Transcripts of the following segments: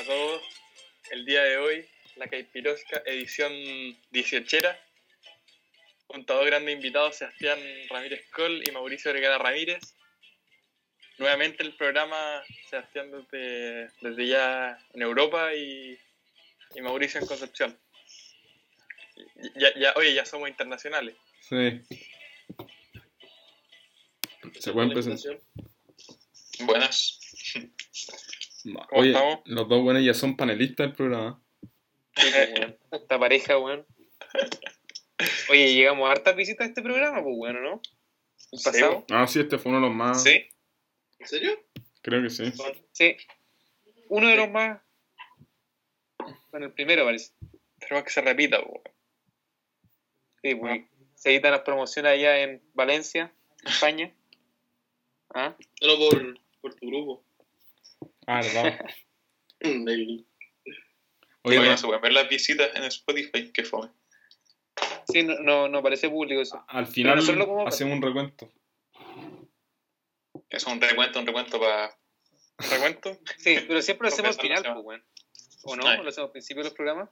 a todos. El día de hoy, la Caipirosca edición 18. Junto a dos grandes invitados, Sebastián Ramírez Col y Mauricio Vergara Ramírez. Nuevamente el programa, Sebastián desde, desde ya en Europa y, y Mauricio en Concepción. Ya, ya, oye, ya somos internacionales. Sí. Se puede empezar. Buenas. No, ¿Cómo Oye, estamos? los dos buenos ya son panelistas del programa. Esta pareja, weón. Oye, llegamos a hartas visitas a este programa, pues bueno, ¿no? ¿El Sí, pasado? Ah, sí, este fue uno de los más. ¿Sí? ¿En serio? Creo que sí. Sí. Uno de los más. Bueno, el primero parece. Esperemos que se repita. po. Sí, pues. Se editan las promociones allá en Valencia, España. ¿Ah? No por, por tu grupo. Ah, verdad. Oye, Oye, Ra- no se pueden ver las visitas en Spotify, que fome. Sí, no, no, no parece público eso. al final hacemos un recuento. Es un recuento, un recuento para. ¿Recuento? Sí, pero siempre lo hacemos al final, pues, weón. ¿O no? Ay. ¿O lo hacemos al principio de los programas?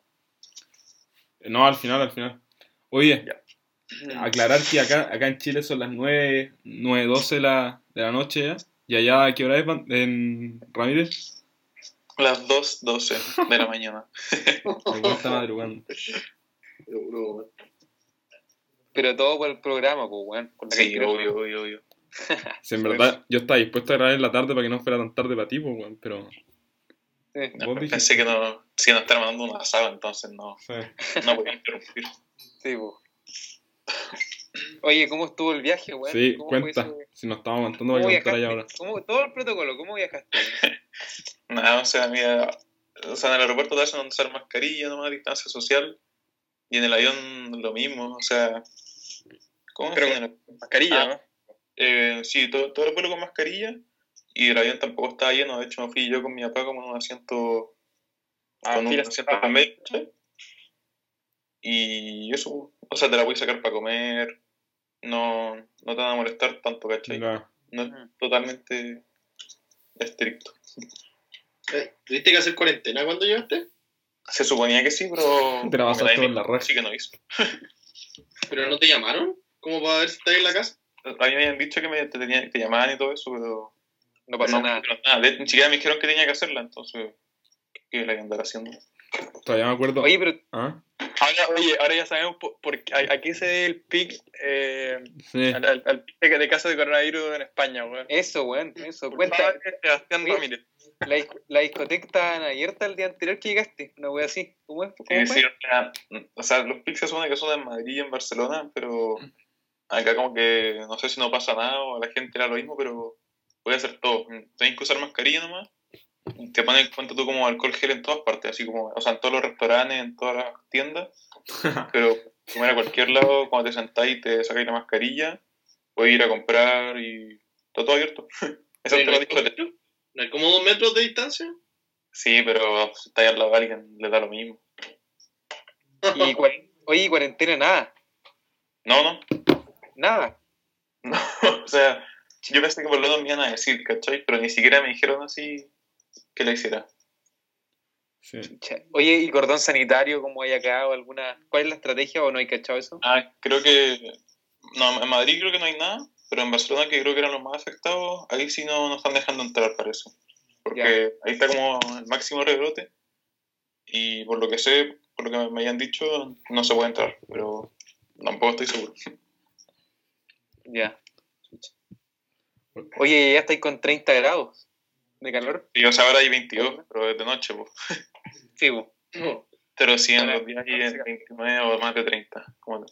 Eh, No, al final, al final. Oye, Ya. Aclarar que acá, acá en Chile son las 9, 9.12 de la, de la noche ya. ¿Y allá a qué hora es, en Ramírez? Las 2.12 de la mañana. Me gusta madrugando. Pero todo por el programa, pues, weón. Sí, obvio, obvio, obvio. Si en verdad yo estaba dispuesto a grabar en la tarde para que no fuera tan tarde para ti, pues, weón, pero... Sí. No, pensé que no, si no estar mandando un asado, entonces no, Sí. no podía interrumpir. Sí, pues. Oye, ¿cómo estuvo el viaje, weón? Sí, ¿Cómo fue cuenta. Si nos estamos aguantando ¿Cómo para contar allá ahora. ¿Cómo- todo el protocolo, ¿cómo viajaste? Nada, o sea, mira, o sea, en el aeropuerto te hacen usar mascarilla, nomás distancia social. Y en el avión lo mismo, o sea. ¿Cómo Pero mascarilla, Ah. ¿no? Eh, sí, todo, todo el vuelo con mascarilla. Y el avión tampoco estaba lleno. De hecho, me fui yo con mi papá como en un asiento. Ah, con un asiento al medio. Y eso, o sea, te la puedes sacar para comer. No, no te van a molestar tanto, ¿cachai? No es Ujú. totalmente estricto. Eh, ¿Tuviste que hacer cuarentena cuando llegaste? Se suponía que sí, pero. Te la vas a en la red. Sí que no hizo. ¿Pero no te llamaron? ¿Cómo para ver si estás en la casa? A mí me habían dicho que me te, tenían, te llamaban y todo eso, pero. No pasa no, nada. pero nada. De- Ni siquiera me dijeron que tenía que hacerla, entonces. ¿Qué la iba a andar haciendo? Todavía me acuerdo. Oye, pero ¿Ah? Ahora, oye, ahora ya sabemos por, por a, a qué se debe el pic eh, Sí. al, al, al pic de, casos de coronavirus en España, weón. eso, weón, eso. Cuenta, Sebastián Ramírez. la, la discoteca estaba abierta el día anterior que llegaste, una wea así. ¿Cómo es? ¿Cómo Sí, fue? sí, o sea, o sea, los pics se supone que son en Madrid y en Barcelona, pero acá como que no sé si no pasa nada o a la gente era lo mismo, pero puede hacer todo. Tenés que usar mascarilla nomás. Te ponen en cuenta tú como alcohol gel en todas partes, así como, o sea, en todos los restaurantes, en todas las tiendas, pero comer a cualquier lado, cuando te sentáis te sacáis la mascarilla, puedes ir a comprar y está todo abierto. Eso ¿No te lo hay dijo como- ¿No hay como dos metros de distancia? Sí, pero si estáis al lado de alguien, le da lo mismo. Y Oye, y cuarentena nada, No, no, nada. No, o sea, yo pensé que por lo menos me iban a decir, ¿cachai? Pero ni siquiera me dijeron así que la hiciera. Sí. Oye, ¿y cordón sanitario como hay acá o alguna? ¿Cuál es la estrategia o no hay cachado eso? Ah, creo que. No, en Madrid creo que no hay nada, pero en Barcelona, que creo que eran los más afectados, ahí sí no nos están dejando entrar, parece. Porque Ya. ahí está como el máximo rebrote. Y por lo que sé, por lo que me hayan dicho, no se puede entrar, pero tampoco estoy seguro. Ya. Oye, ya estáis con 30 grados de calor. Y o sea, ahora hay 22, pero es de noche, pues. Sí. No. Pero sí, en los días hay 29 o más de 30. Como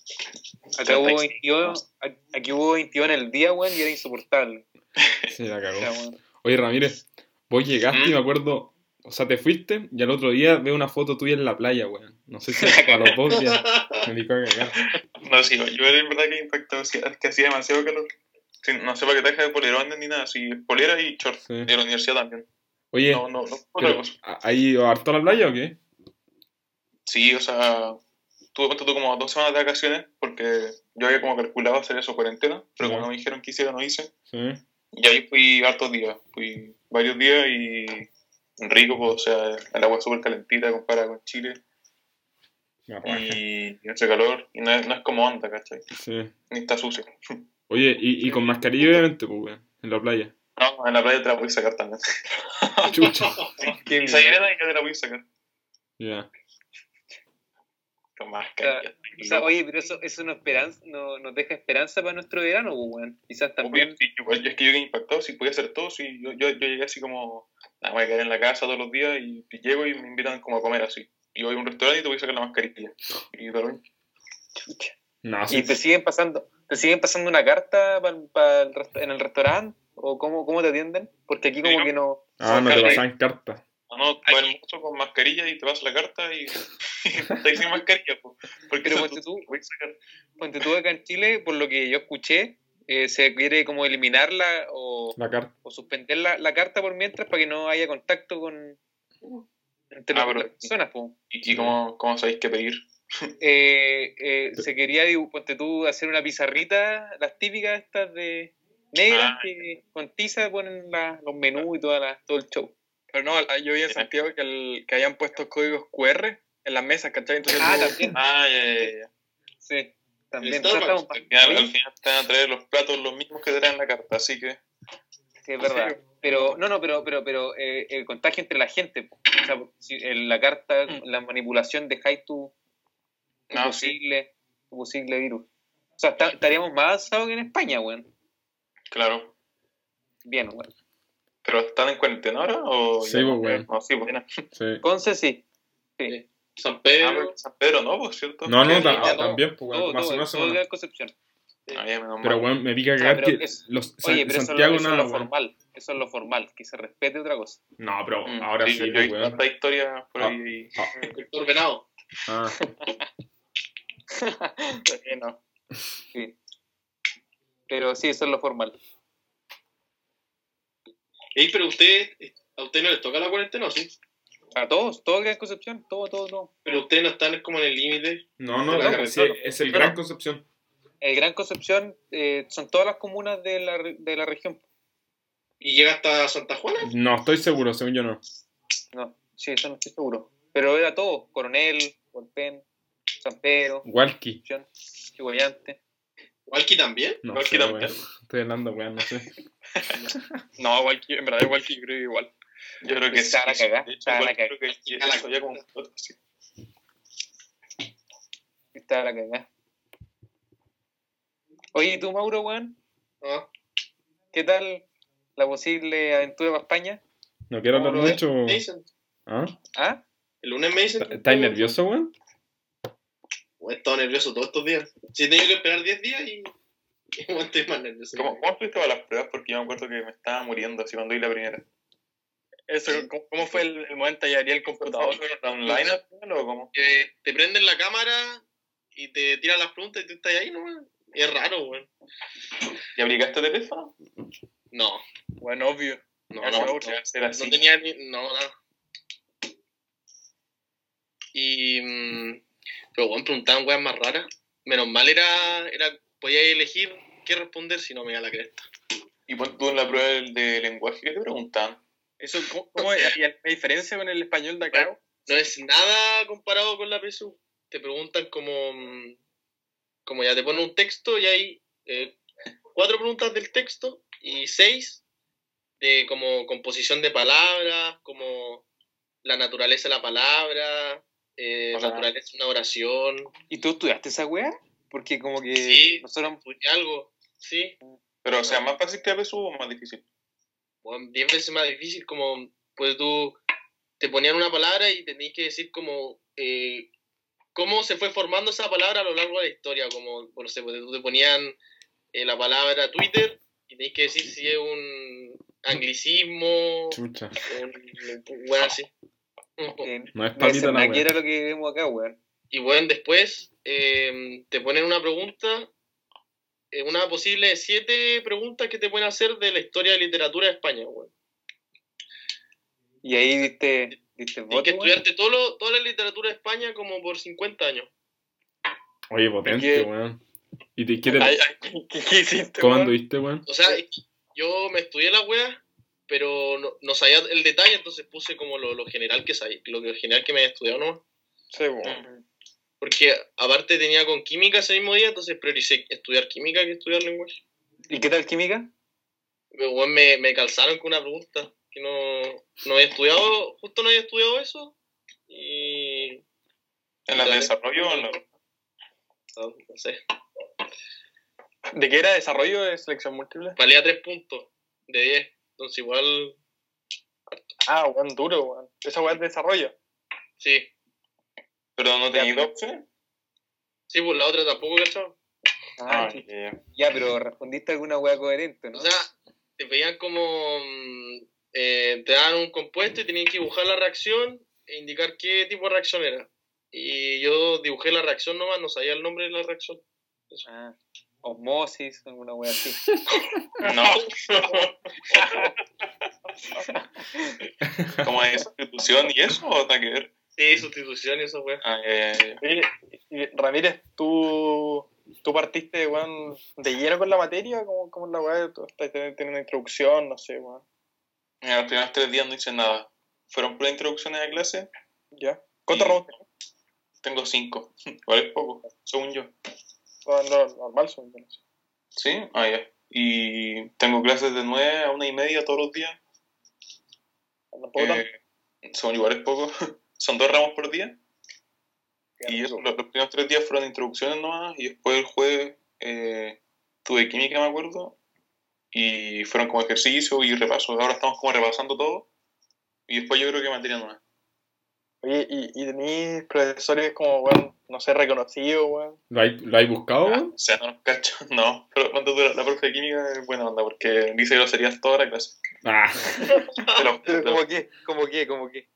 Acá hubo 36. 22, aquí hubo 22 en el día, weón, y era insoportable. Sí, la cagó. O sea, weón. Oye, Ramírez, vos llegaste y ¿Mm? me acuerdo. O sea, te fuiste y al otro día veo una foto tuya en la playa, weón. No sé si a los dos días me dedicó a cagar. No, sí, yo era en verdad que impactado, sí, es que hacía demasiado calor. Sí, no sé para qué traje de polerones ni nada, sí, polera y short. Sí. De la universidad también. Oye, No, no, no, otra pero, cosa. ¿ha ido harto a la playa o qué? Sí, o sea, tuve tú, como dos semanas de vacaciones, porque yo había como calculado hacer eso cuarentena, pero Ya. cuando me dijeron que hiciera no hice. Sí. Y ahí fui hartos días, fui varios días y rico, pues, o sea, el agua súper calentita comparada con Chile raja. y hace calor y no es, no es como onda, ¿cachai? Sí. Ni está sucio. Oye, y, y con mascarilla obviamente, pues, weón, en la playa. No, en la playa te la puedes sacar también. Chucha. Qué Y si hay arena y ya te la puedes sacar. Ya. Con mascarilla. O sea, oye, pero eso, eso nos, esperanza, no, nos deja esperanza para nuestro verano, pues, weón. Quizás también. Obvio, sí, igual, yo es que yo quedé impactado, si podía hacer todo, si yo, yo, yo llegué así como, nada, voy a quedar en la casa todos los días y, y llego y me invitan como a comer así. Y voy a un restaurante y te voy a sacar la mascarilla. Y lo mismo. No, ¿Y sí. te siguen pasando, te siguen pasando una carta pa- pa el resta- en el restaurante? ¿O cómo, cómo te atienden? Porque aquí como Sí, que no... Ah, no te Carta. pasaban cartas. No, no, va el mozo con mascarilla y te vas la carta y, y estás sin mascarilla. po. Porque Pero ponte tú te. Ponte tú acá en Chile, por lo que yo escuché, eh, se quiere como eliminarla o, La carta. o suspender la, la carta por mientras para que no haya contacto con entre Ah, las- pero- las personas. po. ¿Y, y cómo, cómo sabéis qué pedir? Eh, eh, se quería, ponte tú, hacer una pizarrita, las típicas estas de negras Ah. que con tiza ponen la- los menús y toda la, todo el show. Pero no, yo vi en Santiago que, el, que habían puesto códigos QR en las mesas, ¿cachai? Entonces, Ah, tú- también. Ah, ya, ya, ya. Sí, también. Starbucks, Al final, al final te van a traer los platos los mismos que te traen la carta, así que... Sí, es verdad. Pero, no, no, pero, pero, pero eh, el contagio entre la gente. O sea, si en la carta, la manipulación dejáis tu No, sí. posible, tu posible virus. O sea, estaríamos más avanzados que en España, weón. Claro. Bien, weón. ¿Pero están en cuarentena ahora o...? Sí, pues, weón. No, sí, pues. Sí. Conce sí. Sí. San Ah, Pedro. pero San Pedro no, pues, ¿cierto? No, no, Sí, ta- ya todo. también, pues, weón, todo, una todo semana. Concepción. Ah, Pero, weón, me pica cagar que es- los San- Oye, pero eso, Santiago es lo, eso nada, es lo weón. formal. Eso es lo formal. Que se respete otra cosa. No, pero Mm, ahora sí, yo, yo he visto weón. tanta historia por Ah. ahí. Doctor Venado. Ah, Sí, no. Sí. Pero sí, eso es lo formal. Ey, pero usted, a usted no les toca la cuarentena, ¿o sí? A todos, todo Gran Concepción, todo, todo, todo. Pero ustedes no están como en el límite. no, no, De la no, carretera. sí, es el Gran Concepción. El Gran Concepción eh, son todas las comunas de la, de la región. ¿Y llega hasta Santa Juana? No, estoy seguro, según yo no. No, sí, eso no estoy seguro. Pero era todo. Coronel, Hualpén, San Pedro, Walkie. Chihuayante. ¿Walkie también? No Walkie sé, también. weón. Estoy hablando, weón, no sé. no, que, en verdad, yo creo igual. Yo creo que sí. Está la hecho, está la igual cagá. creo que Está la sí. Está la cagada. Oye, ¿y tú, Mauro, weón? Ah, ¿Qué tal la posible aventura para España? No quiero hablar ¿cómo lo mucho. dicen. ¿Ah? ¿Ah? El lunes me dicen. ¿Estás nervioso, weón? He estado nervioso todos estos días. Sí, he tenido que esperar 10 días y. estoy más nervioso. ¿Cómo, ¿Cómo fuiste a las pruebas? Porque yo me acuerdo que me estaba muriendo así cuando vi la primera. Eso, ¿cómo, cómo fue el, el momento de abrir el computador? ¿Fue online al final o cómo? Que te prenden la cámara y te tiran las preguntas y tú estás ahí nomás. Y es raro, weón. ¿Y aplicaste teléfono? No, Bueno, obvio. no, Ya no. No, no tenía ni. No, nada. Y. mm, Pero, weón, preguntaban weas más raras. Menos mal era. era podía elegir qué responder si no me iba a la cresta. ¿Y ponte tú en la prueba del- de lenguaje que te preguntaban? Eso, ¿cómo? ¿Y hay diferencia con el español de acá? no es nada comparado con la PSU. Te preguntan como, mm, como ya te ponen un texto y hay eh, cuatro preguntas del texto y seis de como composición de palabras, como la naturaleza de la palabra, eh, O sea, naturaleza una oración, ¿Y tú estudiaste esa weá? Porque como que Sí. nosotros... estudié algo, sí, Pero, o sea, ¿más fácil que la PSU o más difícil? bueno, diez veces más difícil, como pues tú te ponían una palabra y tenías que decir como eh, cómo se fue formando esa palabra a lo largo de la historia, como, no sé, pues, tú te ponían eh, la palabra Twitter y tenías que decir si es un anglicismo, Chucha. un, bueno, así. No es ser la nada que weá. era lo que vemos acá, weón. Y bueno, después eh, te ponen una pregunta, eh, una posible de siete preguntas que te pueden hacer de la historia de literatura de España, weón. Y ahí diste, diste el que voto, weón. estudiarte todo lo- toda la literatura de España como por 50 años. Oye, potente, weón. ¿Y te, qué te, Ay, ay, ¿qué, qué hiciste, cómo anduviste, weón? O sea, yo me estudié la wea, pero no, no sabía el detalle, entonces puse como lo, lo general que sabía, lo general que me había estudiado, ¿no? Sí, weón. Porque aparte tenía con química ese mismo día, entonces prioricé estudiar química que estudiar lenguaje. ¿Y qué tal química? Weón, me, me calzaron con una pregunta que no, no había estudiado, justo no había estudiado eso. Y. ¿En la de desarrollo o en la.? No, no sé. ¿De qué era desarrollo de selección múltiple? Valía 3 puntos de 10. Entonces, igual. Ah, weón, duro, weón. Esa weá es de desarrollo. Sí. ¿Pero no tenéis dos opciones? Sí, pues la otra tampoco, ¿cachado? Ah, ya, ya. pero respondiste alguna wea coherente, ¿no? O sea, te veían como. mm, eh, te daban un compuesto y tenían que dibujar la reacción e indicar qué tipo de reacción era. Y yo dibujé la reacción nomás, no sabía el nombre de la reacción. Ah, osmosis, alguna wea así. No. ¿Cómo es sustitución y eso o nada que ver? Sí, sustitución y eso, weón. Ah, Ramírez, ¿tú, tú partiste, weón, de lleno con la materia? ¿Cómo, cómo es la weá? ¿Tú estás teniendo una introducción? No sé, weón. Mira, los primeros tres días no hice nada. Fueron puras introducciones a clase. ¿Ya? ¿Cuántos ramos tenés? Tengo cinco. Igual es poco, según yo. No, no, normal son. ¿Sí? Ah, ya. Y tengo clases de nueve a una y media todos los días. Eh, según igual es poco. Son dos ramos por día. Y eso, los, los primeros tres días fueron introducciones nomás. Y después el jueves eh, tuve química, me acuerdo. Y fueron como ejercicio y repaso. Ahora estamos como repasando todo. Y después yo creo que materia nueva. Oye, ¿y, y tenéis profesores como, weón, no sé, reconocidos, weón? ¿Lo hay, lo hay buscado, Ah, weón? o sea, no los cacho. No, pero cuando tú, la profe de química es buena onda porque dice groserías toda la clase. Ah, lo- ¿Cómo qué? ¿Cómo qué? ¿Cómo qué?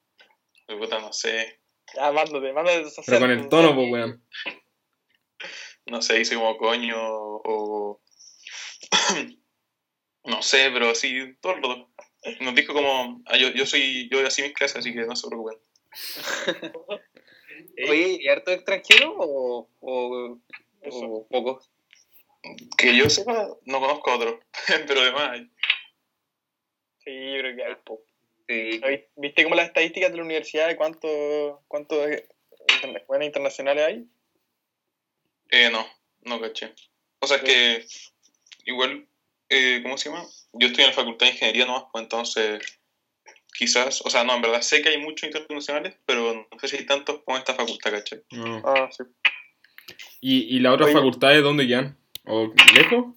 puta, no sé. Ya, mándate, mándate pero con el tono, pues, weón. no sé, dice como coño o... no sé, pero sí, todo el rato. Nos dijo como, ah, yo, yo soy, yo así mis clases, así que no se preocupen. Oye, ¿y harto extranjero o, o, o pocos? Que yo sepa, no conozco a otro, pero además hay. Sí, yo creo que hay poco. Sí. ¿Oí- ¿Viste como las estadísticas de la universidad de cuántos cuánto escuelas internacionales hay? Eh, no, no caché. O sea, es que igual, eh, ¿cómo se llama? Yo estoy en la facultad de ingeniería nomás, pues entonces quizás, o sea, no, en verdad sé que hay muchos internacionales, pero no sé si hay tantos como esta facultad, ¿cachai? No. Ah, sí. ¿Y, ¿Y las otras Oye. facultades dónde quedan? ¿O lejos?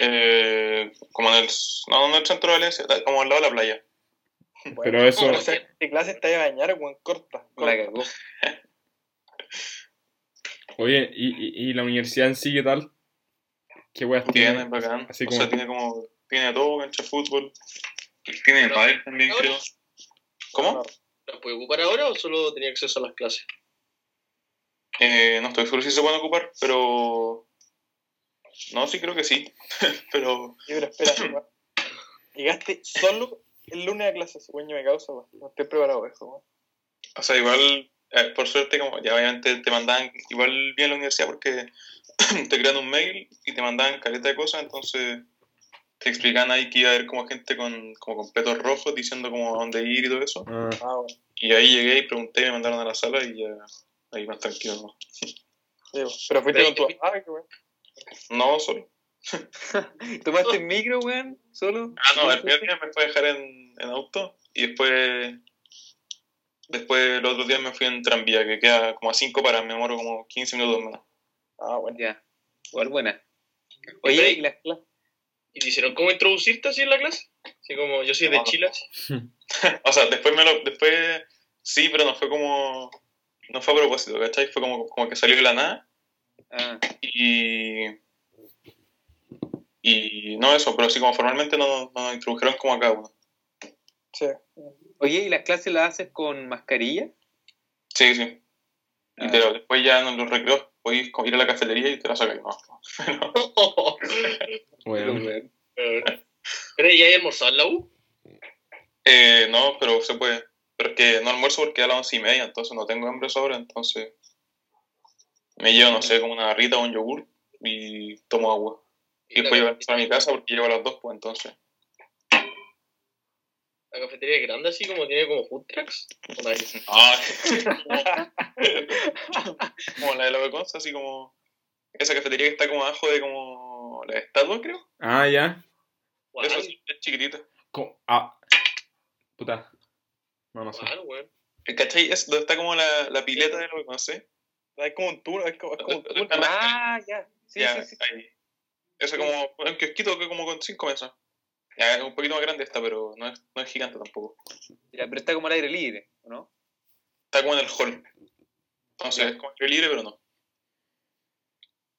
Eh, como en el, no, no en el centro de Valencia, como al lado de la playa. Bueno, Pero eso- O sea, ¿qué clase está de bañar, weón? Corta. La corta. cagó. Oye, ¿y, y, y la universidad en sí qué tal? ¿Qué weas Bien, tiene? es bacán. Así o como- sea, tiene como, tiene de todo, cancha de fútbol. Tiene de pádel también, creo. ¿Cómo? ¿La puede ocupar ahora o solo tenía acceso a las clases? Eh, no estoy seguro si se pueden ocupar, pero... No, sí creo que sí. pero Sí, pero espera. Llegaste solo el lunes a clase, ese weón, yo me causa, weón. No estoy preparado para eso, weón. O sea, igual, eh, por suerte, como ya obviamente te mandaban igual bien a la universidad porque te crean un mail y te mandaban caleta de cosas, entonces te explican ahí que iba a haber como gente con, como con petos rojos diciendo como a dónde ir y todo eso. Ah, Ah, bueno. Y ahí llegué y pregunté y me mandaron a la sala y ya ahí más tranquilo. ¿no? Pero fuiste con tu papá, qué weón. No, solo. ¿Tomaste micro, weón? ¿Solo? Ah, no, el primer día me fue a dejar en, en auto y después, después los otros días me fui en tranvía, que queda como a 5 para, me demoro como 15 minutos menos. Ah, bueno. Ya. Igual buena. Oye, ¿y las clases? ¿Y te hicieron cómo introducirte así en la clase? Así como yo soy de No. Chile. O sea, después me lo, después sí, pero no fue como, no fue a propósito, ¿cachai? Fue como, como que salió de la nada Ah, y, y no eso, pero sí como formalmente no, no nos introdujeron como acá, bueno. Sí. Oye, ¿y las clases las haces con mascarilla? Sí, sí. Y Ah. pero después ya en los recreos podéis ir a la cafetería y te la sacáis, ¿no? bueno. weón. ¿Pero ya hay almorzado en la U? Eh, no, pero se puede. Pero es que no almuerzo porque a las once y media, entonces no tengo hambre hora, entonces Me llevo, no sé, como una barrita o un yogur y tomo agua. Y después llevo a mi casa porque llevo a las dos, pues entonces. La cafetería es grande así como tiene como food trucks. ¿O no? Ah, como la de la Beconza, así como. Esa cafetería que está como abajo de como. La estatua, creo. Ah, ya. Guau, Eso sí, es chiquitita. Ah. Puta. No, no sé. weón. ¿Cachai? Es donde está como la, la pileta de la Beconza. Es como un tour, es como, es como un tour. Ah, ya. Sí, ya, sí, sí. ahí. Eso como un kiosquito que como con cinco mesas. Ya, es un poquito más grande esta, pero no es, no es gigante tampoco. Ya, pero está como al aire libre, ¿o ¿no? Está como en el hall. Entonces es como aire libre, pero no.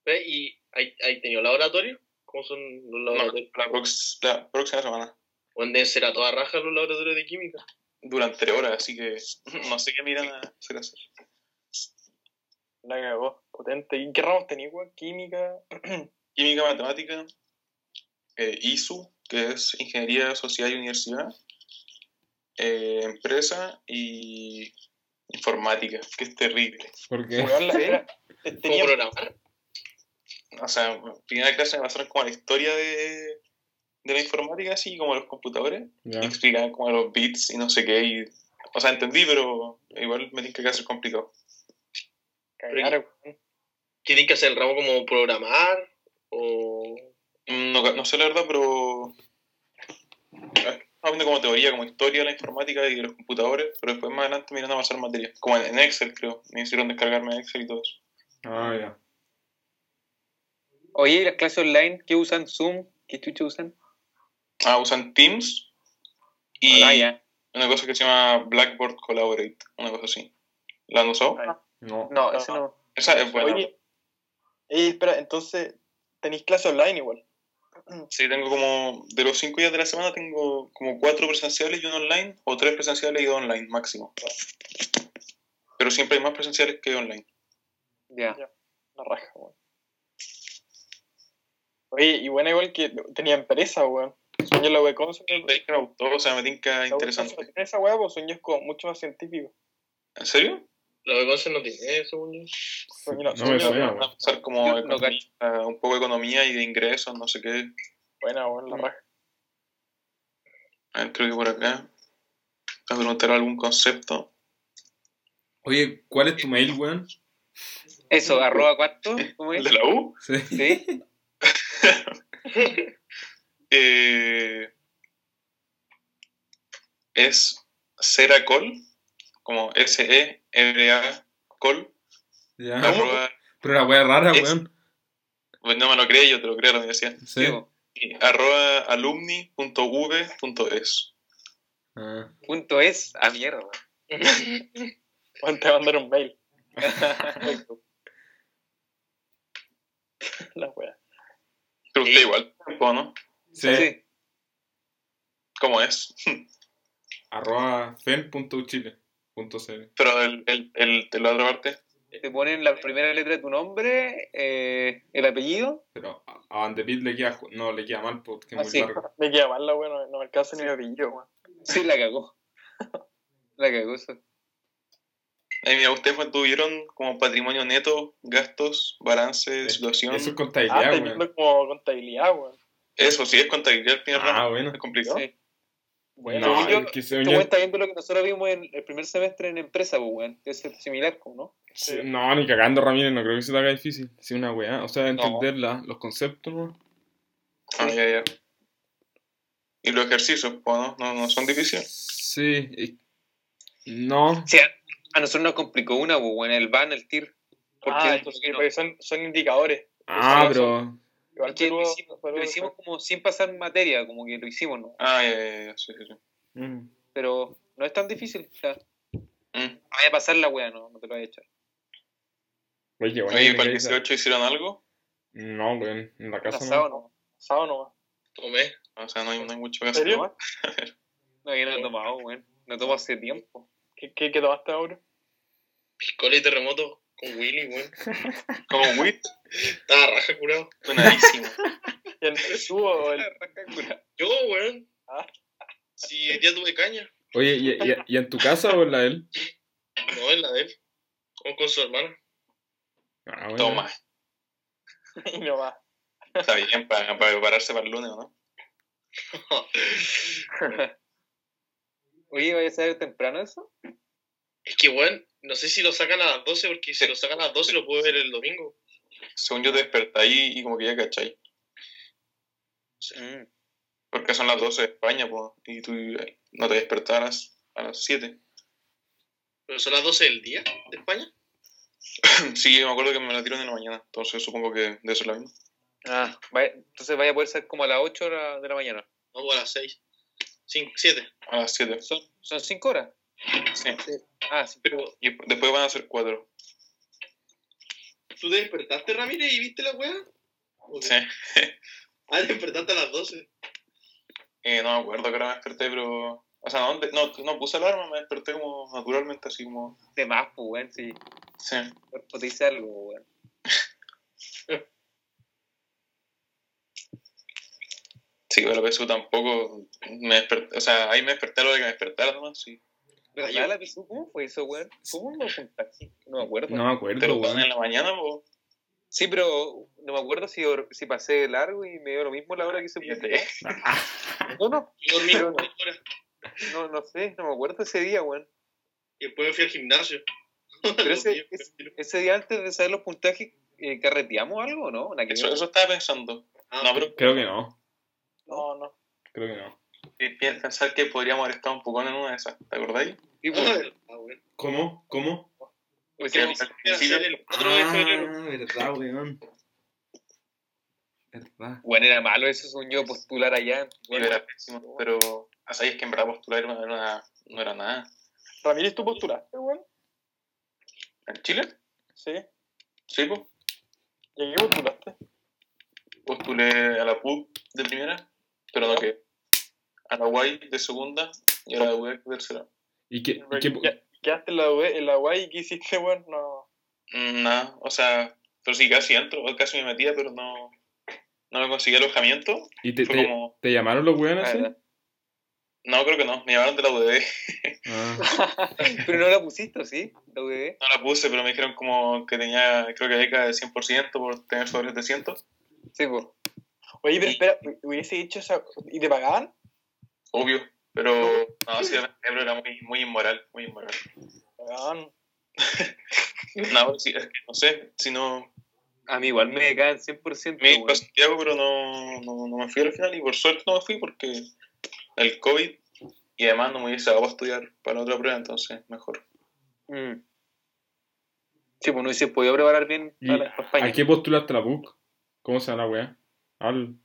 Ve, ¿Y hay, hay tenido laboratorio? ¿Cómo son los No, laboratorios? la, prox- la próxima semana. ¿O deben ser a toda raja los laboratorios de química? Duran tres horas, así que no sé qué miran a hacer eso. La cagó, potente. ¿Y qué ramos tenías, weón? Química. Química, matemática, eh, ISU, que es Ingeniería, Sociedad y Universidad, eh, Empresa y Informática, que es terrible. ¿Por qué? Weón, la- era- te- ¿Cómo tenía- programar? O sea, primera clase me pasaron como la historia de, de la informática, así como los computadores, Ya. y explicaban como los bits y no sé qué, y, o sea, entendí, pero igual me tiene que hacer complicado. weón. ¿Tienen que hacer el ramo como programar? ¿O No, no sé la verdad, pero. Estaba viendo como teoría, como historia de la informática y de los computadores, pero después más adelante me iban a pasar materias. Como en, Excel, creo. Me hicieron descargarme Excel y todo eso. Ah, ya. Oye, ¿y las clases online qué usan? ¿Zoom? ¿Qué chucha usan? Ah, usan Teams y Ah, ya. una cosa que se llama Blackboard Collaborate, una cosa así. ¿La han usado? Ah. No. No, eso no. Esa es buena. Oye, espera, entonces, ¿tenéis clase online igual? Sí, tengo como. De los cinco días de la semana, tengo como cuatro presenciales y uno online, o tres presenciales y dos online, máximo. Pero siempre hay más presenciales que online. Ya. La raja, weón. Oye, y bueno, igual que tenía empresa, weón. Sueño la web gustó, o sea, me tinca interesante. Esa pues sueño es como mucho más científico. ¿En serio? La Beconce no tiene eso, según yo? No me suena, Van a weón. pasar como un poco de economía y de ingresos, no sé qué. Buena, weón, Mm. la raja. A ver, creo que por acá. Voy a preguntar algún concepto. Oye, ¿cuál es tu mail, weón? Eso, arroba cuánto, ¿cómo ¿El es? de la U? Sí. Sí. Eh, es Seracol, como S-E-R-A col, Ya. arroba, Pero la wea rara, Es- weón. pues no me lo creí, yo te lo creo la universidad, Sí. Po. y arroba alumni.v.es. Ah. Punto es a mierda. Weón, te va a mandar un mail. la weá. Pero usted igual, ¿no? Sí. Sí. ¿Cómo es? Arroba fen.uchile.cl. Pero el, el, el de la otra parte, Te ponen la primera letra de tu nombre, eh, el apellido. Pero a Van de le queda, no, le queda mal porque es Ah, muy sí. largo. Me queda mal la weá, no, no me alcanza ni mi apellido, weón. Sí, la cagó. La cagó eso. Ay, mira, ustedes cuando tuvieron como patrimonio neto, gastos, balance, Es- situación. Eso es Eso, Ah, contabilidad, viendo como contabilidad, weón. sí es contabilidad el primer Ah, bueno. Es complicado. Sí. Bueno, No, según yo, es que según yo- weón está viendo lo que nosotros vimos en el primer semestre en empresa, pues, weón. Es similar, como, ¿no? Sí, No, ni cagando, Ramírez, no creo que se te haga difícil. Sí, una weá. O sea, entender la- los conceptos, ¿no? Ah, ya, ya. Y los ejercicios, pues, ¿no? No, no son difíciles. Sí. y- No. O sea, a nosotros nos complicó una, pues, weón, el ban, el TIR. Porque, ah, sí, no- son, son indicadores. Ah, pero. Igual porque lo hicimos, lo hicimos como sin pasar materia, como que lo hicimos, ¿no? Ah, ya, ya, ya, sí, sí, sí. mm, Pero no es tan difícil. Sea, Mm. vaya a pasar la wea, no, no te lo voy a echar. Oye, qué bueno. Oye, que ¿para el queréis- 18 hicieron algo? No, weón. En la casa Asado, no. no. Sábado nomás. Tomé. O sea, no hay, no hay mucho que ¿En hacer. serio? No, yo no he tomado, weón. No tomo hace tiempo. ¿Qué, qué, qué tomaste ahora? Piscola y terremoto con Willy, weón. Como WIT, Estaba raja curado. buenísimo. ¿Quién, ¿Tú o el...? Yo, weón. Ah. Si el día tuve caña. Oye, ¿y, y, y en tu casa o en la de él? No, en la de él. Con, con su hermana. Ah, bueno. Toma. Y no va. Está bien, para, para prepararse para el lunes, ¿o ¿no? Oye, ¿vaya a saber temprano eso? Es que, weón, no sé si lo sacan a las 12, porque si lo sacan a las 12 lo puedo ver el domingo. Según yo te despertáis y como que ya cachai. Mm. Porque son las 12 de España, pues, y tú no te despertarás a las 7. Pero son las 12 del día de España. Sí, me acuerdo que me la tiraron en la mañana, entonces supongo que debe ser la misma. Ah, vaya- entonces vaya a poder ser como a las 8 horas de la mañana. No, a las 6. 5, 7. A las 7. ¿Son, son 5 horas? Sí. Ah, sí. Pero, Y después van a ser 4. ¿tú te despertaste, Ramírez, y viste la weá? Sí. Ah, te despertaste a las 12. Eh, no me acuerdo que ahora me desperté, pero. O sea, no, no, no puse alarma, me desperté como naturalmente, así como. De más, pues, weón, Sí. el cuerpo te dice algo, weón. Sí, pero eso tampoco me desperté. O sea, ahí me desperté lo de que me despertara nomás, sí. ¿Verdad yo- la pisó? ¿Cómo fue eso, weón? ¿Cómo me apuntaste? No me acuerdo. No me Te acuerdo, lo ponen weón. en la mañana, pues. Sí, pero no me acuerdo si, si pasé largo y me dio lo mismo la hora que se Fíjate. No, no, Yo no. como dos horas. no, no sé, no me acuerdo ese día, weón. Y después me fui al gimnasio. Pero ese, día antes de saber los puntajes, eh, ¿carreteamos algo o no? Eso, eso estaba pensando. Ah, No, pero Creo que no. No, no. Creo que no. Pensar que podríamos haber estado un poco en una de esas, ¿te acordáis? Ah, pues, weón. ¿Cómo? ¿Cómo? Que sí, al Era principio- hacer el 4 de febrero. Ah, verdad, weón. Verdad. Bueno, era malo eso, según yo, postular allá. Bueno, era pésimo, pero sea, es que en verdad postular no era, no era nada. Ramírez, ¿tú postulaste, weón? ¿En Chile? Sí. Sí, pues. ¿Y a qué postulaste? Postulé a la PUC de primera, pero no que a la UAI de segunda y a la UEC de tercera. ¿Y qué? y qué- ¿Quedaste en la, UE en la UAI y qué hiciste, weón? No. Mm, Nada, o sea, pero sí, casi entro, casi me metía, pero no, no me conseguí alojamiento. ¿Y te, Fue te, como, te llamaron los weones? Ah, sí? ¿verdad? no, creo que no, me llamaron de la UDB. Ah, Pero no la pusiste, ¿sí? La UDD. No la puse, pero me dijeron como que tenía, creo que beca de 100% por tener sobre 700. Sí, pues. Oye, pero espera, ¿hubiese hecho esa. ¿Y te pagaban? Obvio, pero no, sí, era muy, muy inmoral, muy inmoral. No, sí, es que no sé, si no, A mí igual me caen 100%. me iba a Santiago, pero no, no, no me fui al final y por suerte no me fui porque el COVID y además no me hubiese dado para estudiar para otra prueba, entonces mejor. Mm. Sí, pues no hubiese podido preparar bien ¿Y para, para España. ¿A qué postulaste la PUC? ¿Cómo se llama la weá? Al...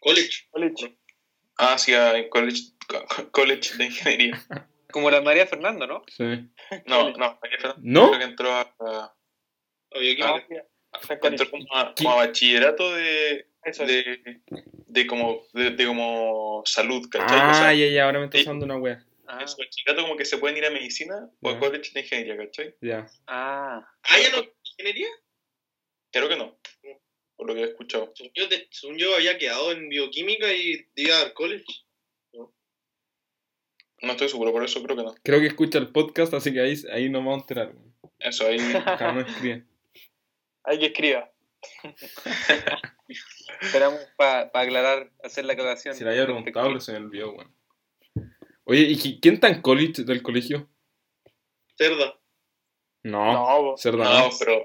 College. College. Ah, sí, a- en college, co- co- college de ingeniería. Como la María Fernando, ¿no? Sí. No, no, María Fernanda ¿No? creo que entró a, a- en college. entró como a, como a bachillerato de, de, de como de, de como salud, ¿cachai? Ah, O sea, ya, ya, ahora me está sí. usando una weá. Ah, en su bachillerato como que se pueden ir a medicina o a Ya. college de ingeniería, ¿cachai? Ya. ah. Ah, ya no. ¿Ingeniería? Creo que no, por lo que he escuchado. Yo, según yo había quedado en bioquímica y iba al college. No estoy seguro, por eso creo que no. Creo que escucha el podcast, así que ahí, ahí nos vamos a enterar. Eso ahí. No escribe. Hay que escriba. Esperamos para aclarar, hacer la aclaración. Si le había preguntado, pero se me olvidó, weón. Oye, ¿y qui- quién está en college del colegio? Cerda. No, No. Cerda No, no. pero,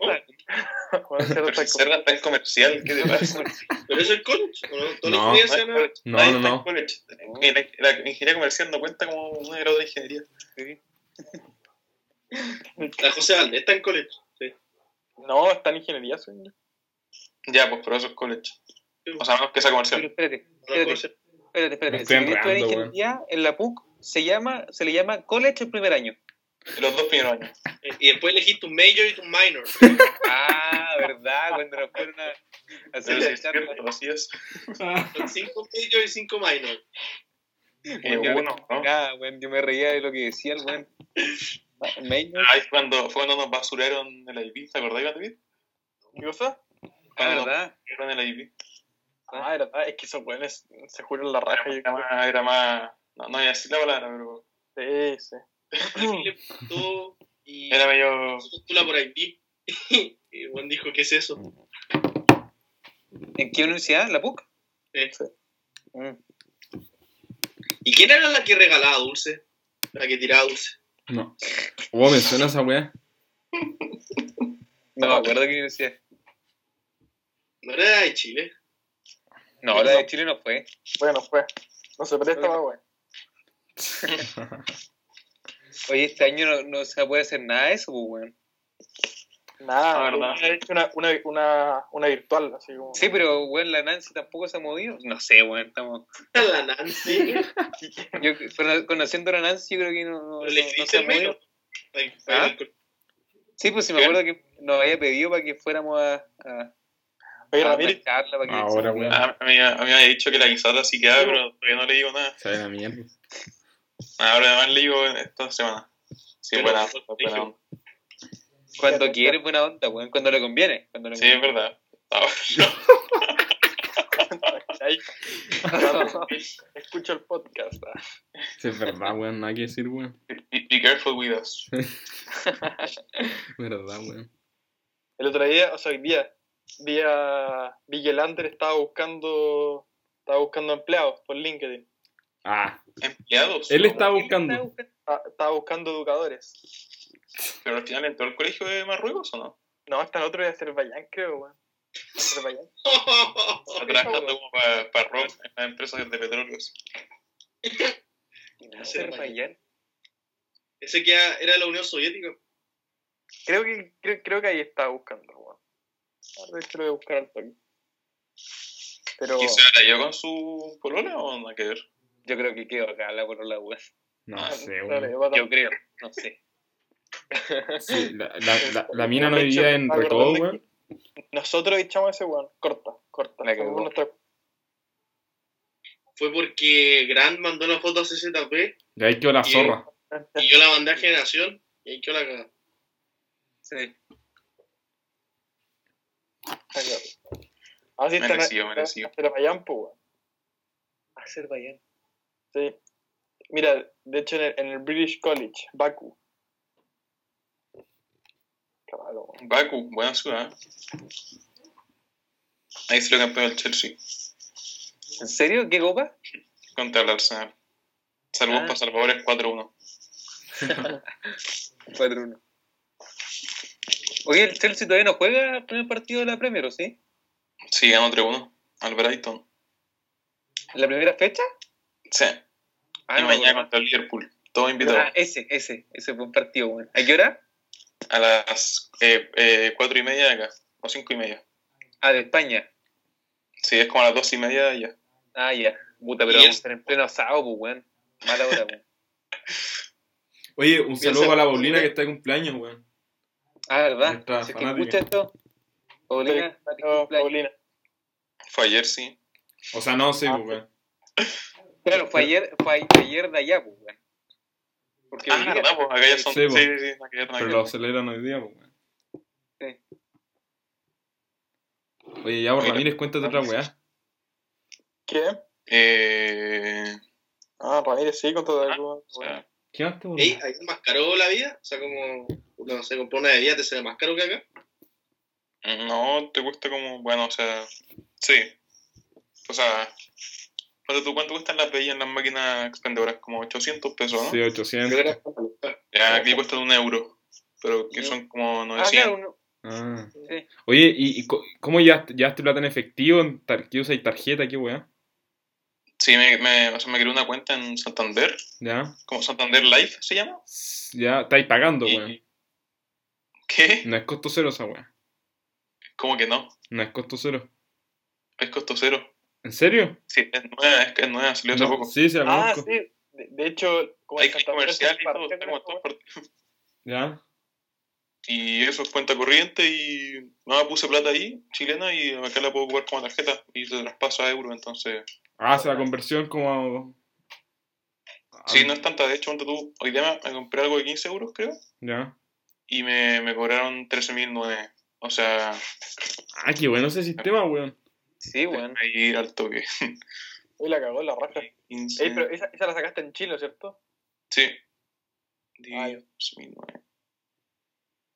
Pero está si Cerda está en comercial, ¿qué te pasa? ¿Pero eso es college? ¿O no? ¿Todas No. llaman- No, Ahí no, está en no. college. La, la ingeniería comercial no cuenta como un grado de ingeniería. La José Valdés está en college. Sí. No, está en ingeniería, señor. Ya, pues, pero eso es college. O sea, menos que sea Pero comercial. espérate, No, espérate, espérate, espérate. estoy Si estudiar ingeniería en la PUC, se, llama, se le llama college el primer año. Los dos primeros años. Y después elegiste un major y tu minor. Ah, ¿verdad? Cuando nos fueron a hacer es. Son cinco major y cinco minor. Eh, Yo- uno, ¿no? Ah, bueno, yo me reía de lo que decía el buen. Major. Ahí fue cuando, fue cuando nos basuraron el IP, ¿te acordás, David? ¿Qué cosa? Ah, nos ¿verdad? basuraron el IP. Ah, era, ah, es que esos buenos se juran la raja. yo Era creo. más, era más no, no voy a decir la palabra, pero Sí, sí. Alguien le preguntó y era medio... se postula por ID. Y buen dijo, ¿qué es eso? ¿En qué universidad? ¿La PUC? Eh, Mm. ¿Y quién era la que regalaba dulce? La que tiraba dulce. No. Oh, me suena esa weá. No me acuerdo qué universidad. No era de Chile. No, la de Chile no fue. Bueno, pues. No se presta más, weón. Oye, este año no, no se puede hacer nada de eso, pues, weón. Nada, Ah, verdad. he hecho una, una, una, una virtual, así como. Sí, pero, weón, la Nancy tampoco se ha movido. No sé, weón, estamos... La Nancy. Yo, cono- conociendo a la Nancy, yo creo que no, no, le no- se ha movido. ¿Ah? Sí, pues sí me acuerdo que nos había pedido para que fuéramos a, a, Oye, a Ramírez, una charla, para que Ahora, se- weón. Ah, A mí, a mí me había dicho que la guisada sí quedaba, pero todavía no le digo nada. Sabe la mierda. Ahora además le digo esta semana. Sí, Pero, buena, dije- buena onda. Cuando quiere buena onda, weón, cuando le conviene. Cuando le Sí, es verdad. Escucho el podcast. ah. Sí, es verdad, weón. Nada que decir, weón. be, be careful with us. Verdad, weón. El otro día, o sea, hoy día, vi a vi que el Ander estaba buscando, estaba buscando empleados por LinkedIn. Ah, Empleados. él está buscando. Ah, Estaba buscando educadores. Pero al final entró al colegio de Marruecos o no? No, está en otro de Azerbaiyán, creo, weón. Azerbaiyán. Trabajando como para pa Rom en las empresas de petróleos. Azerbaiyán. Ese que era la Unión Soviética. Creo que, creo, creo que ahí estaba buscando, weón. A ver, de hecho lo voy a buscar al toque. Pero, ¿Y se la yo con su polola o nada que ver? Yo creo que quedó acá la por la. No sé, dale, weón. va a- Yo creo, no sé. Sí, la, la, la, la mina no vivía en Recodo, weón. Nosotros echamos a ese weón. Corta, corta. La Fue nuestra- Fue porque Grant mandó la foto a CZP Y ahí quedó la zorra. y yo la mandé a Generación y ahí quedó la cagada. Sí. Ah, sí, está Merecido, merecido. Azerbaiyán, pues, weón. Azerbaiyán. Sí. Mira, de hecho en el, en el British College, Baku. Weón. Baku, buena ciudad. Ahí se lo campeón el Chelsea ¿En serio? ¿Qué copa? contra el Arsenal. Saludos Ah. para Salvadores 4-1. 4-1. Oye, el Chelsea todavía no juega el primer partido de la Premier, ¿o sí? Sí, ganó 3-1 al Brighton. ¿En la primera fecha? Sí. Ah, y no, mañana contra el Liverpool. Todos invitados. Ah, ese, ese, ese fue un partido, weón. ¿A qué hora? A las eh, eh, 4 y media de acá. O 5 y media. Ah, de España. Sí, es como a las 2 y media de allá. Ah, ya. Puta, pero Y vamos a es- estar en pleno asado, pues, weón. Mala hora, weón. Oye, un saludo para la Paulina que está de cumpleaños, weón. Ah, ¿verdad? Si es que escucha esto, Paulina. Paulina. Fue ayer, sí. O sea, no sé, Ah, pues, weón. Claro, fue ayer, fue ayer de allá, pues, weón. Porque Ah, verdad, pues acá ya son. Sí, Sí, pues. sí, sí. nada Pero lo ver. celebran hoy día, pues, weón. Sí. Oye, ya, pues, Mira. Ramírez, cuéntate otra weá. ¿Qué? Eh, Ah, Ramírez, sí, con todo Ah, algo. o sea, ¿Qué más te Ey, ¿ahí más caro la vida? O sea, como, no sé, comprar una bebida te sale más caro que acá. no, te cuesta como. Bueno, o sea. Sí. O sea. ¿Cuánto, tú, ¿Cuánto cuestan las bebidas en las máquinas expendedoras? Como 800 pesos, ¿no? Sí, 800. Creo que era- Ya, aquí cuestan un euro. Pero que son como Ah, 900. claro, uno- Ah. sí. Oye, ¿y, y cómo llevaste, llevaste plata en efectivo? ¿En tar ¿Qué usas tarjeta? ¿Qué weá? Sí, me, me, o sea, me creé una cuenta en Santander. ¿Ya? Como Santander Life se llama. Ya, estáis pagando, Y- weón. ¿Qué? No es costo cero esa weá. ¿Cómo que no? No es costo cero. Es costo cero. ¿En serio? Sí, es nueva, es que es nueva, salió hace No, poco. sí, se la Ah, conozco. sí. De, de hecho, como Hay comercial se y todo, esto, partes. ¿Ya? Y eso es cuenta corriente y no puse plata ahí, chilena, y acá la puedo ocupar como tarjeta y te traspaso a euro, entonces... Ah, hace la conversión como... Sí, no es tanta, de hecho, tú, hoy día me, me compré algo de 15 euros, creo, Ya. y me, me cobraron 13.009. O sea, Ah, qué bueno ese sistema, weón. Sí, weón. hay que ir al toque. Uy, la cagó, la raja. 15, Ey, pero esa, esa la sacaste en Chile, ¿cierto? Sí. Ah. 10.009.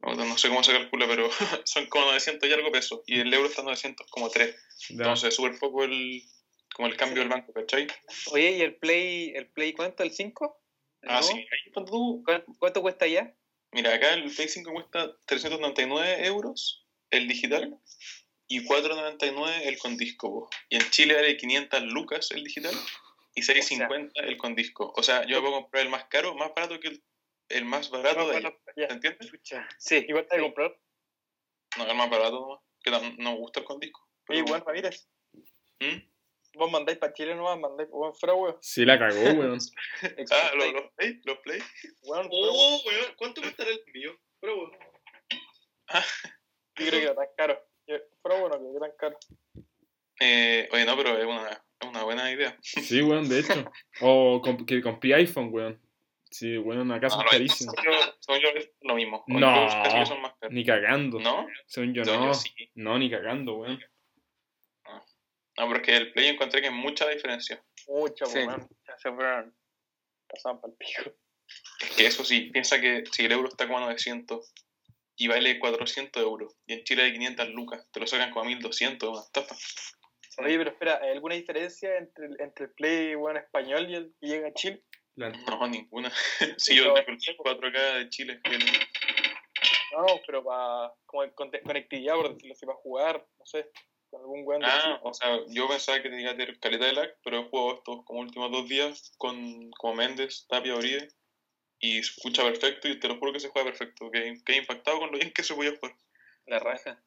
No, no sé cómo se calcula, pero son como 900 y algo pesos. Y el euro está en 900 como 3. Ya. Entonces, súper poco el, como el cambio del banco, ¿cachai? Oye, ¿y el Play, el Play cuánto? ¿El 5? ¿El Ah, nuevo? sí. Ahí, ¿Cuánto, cuánto cuesta ya? mira, acá el Play 5 cuesta 399 euros el digital y 499 el con disco. po. Y en Chile vale 500 lucas el digital y 650 el con disco. O sea, yo puedo comprar el más caro, más barato que el, el más barato de ahí. Ya. ¿Se entiende? Sí. ¿Y cuánto hay que comprar? No, el más barato nomás. Que no me gusta el con disco. Pero- weón, Ramírez. ¿Mm? Vos mandáis para Chile nomás, mandáis, weón, fuera weón. Sí, la cagó, weón. Ah, los, los Play, los Play. Weón. Oh, weón, ¿cuánto costará el envío? Pero, weón. Yo creo que era tan caro. Fuera bueno, que tan caro. Eh, oye, no, pero es una, es una buena idea. Sí, weón, de hecho. O comp- que compré iPhone, weón. Sí, weón, acá son No, no, carísimos. según yo- según yo es lo mismo. No. son más. Ni cagando. ¿No? Según yo, no. yo sí. No, ni cagando, weón. No, pero es que el Play encontré que hay mucha diferencia. Mucho, Sí. weón. Ya se fueron. Pasaban para el pico. Es que eso sí, piensa que si el euro está como a 900 y vale 400 euros y en Chile hay 500 lucas, te lo sacan como a 1200, una estafa. Oye, pero espera, ¿hay alguna diferencia entre el, entre el Play, weón, español y el que llega a Chile? No, ninguna. si yo tengo el 4K de Chile. el- No, no, pero para como conte- conectividad, por decirlo así, para jugar, no sé, con algún weón de Ah, o sea, yo pensaba que tenía que tener calidad de lag, pero he jugado estos como últimos dos días con como Méndez, Tapia, Uribe y se escucha perfecto y te lo juro que se juega perfecto, que, que he impactado con lo bien que se podía jugar. La raja.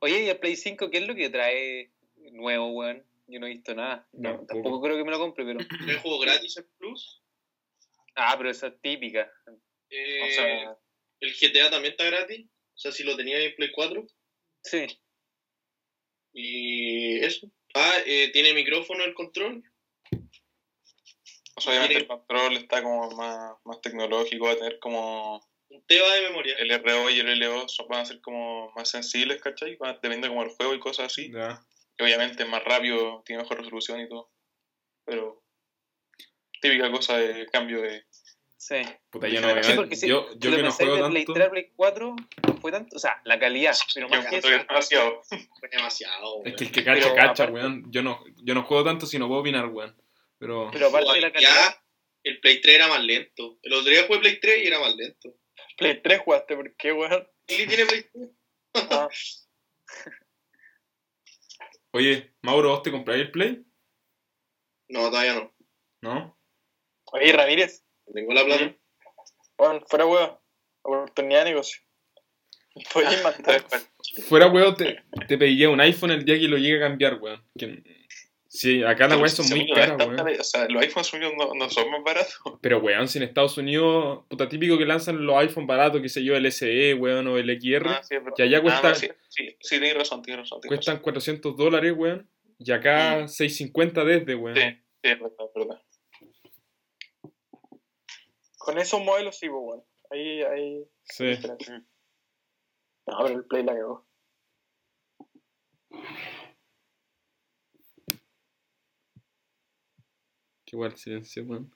Oye, ¿y el Play 5 qué es lo que trae nuevo, weón? Yo no he visto nada. No, tampoco creo que me lo compre, pero... ¿El juego gratis en Plus? Ah, pero esa es típica. Eh, O sea, el GTA también está gratis. O sea, si lo tenía en Play 4. Sí. Y eso. Ah, eh, tiene micrófono el control. O sea, obviamente el control está como más, más tecnológico, va a tener como Un teba de memoria. el RO y el LO son- van a ser como más sensibles, ¿cachai? Van- Depende como el juego y cosas así. Ya. Y obviamente es más rápido, tiene mejor resolución y todo. Pero típica cosa de cambio de... Sí. Puta, yo no Sí, veo. Sí, porque si, yo yo lo que no juego de Play tanto. 3 a Play 4, no fue tanto. O sea, la calidad, pero Yo más que encuentro eso. que es demasiado. Fue demasiado. Es que el que cacha, Pero cacha, aparte- weón. Yo no, yo no juego tanto si no puedo opinar, weón. Pero. Pero aparte de la Ya, el Play 3 era más lento. El otro día jugué Play 3 y era más lento. Play 3 jugaste, ¿por qué, weón? ¿Y tiene Play 3? Ah, Oye, Mauro, ¿vos te compráis el Play? No, todavía no. ¿No? Oye, Ramírez, No Tengo la plata. weón, fuera weón. Oportunidad de negocio. Podéis matar. Fuera, weón, te, te pediría un iPhone el día que lo llegue a cambiar, weón. Que- Sí, acá las weas son muy caras, weón. O sea, los iPhones suyos no, no son más baratos. Pero, weón, si en Estados Unidos, puta típico que lanzan los iPhone baratos, que sé yo, el SE, weón, o el XR, Ah, sí, que allá Ah, cuesta- no, sí, sí, sí, tienes razón, tienes razón. tienes cuestan 400 dólares, weón. Y acá 650 desde, weón. razón. Sí, sí, es verdad, es verdad. Con esos modelos sí, pues, weón. Ahí, ahí. Sí. diferencia. No, pero el Play la cagó. Qué guay el silencio, weón.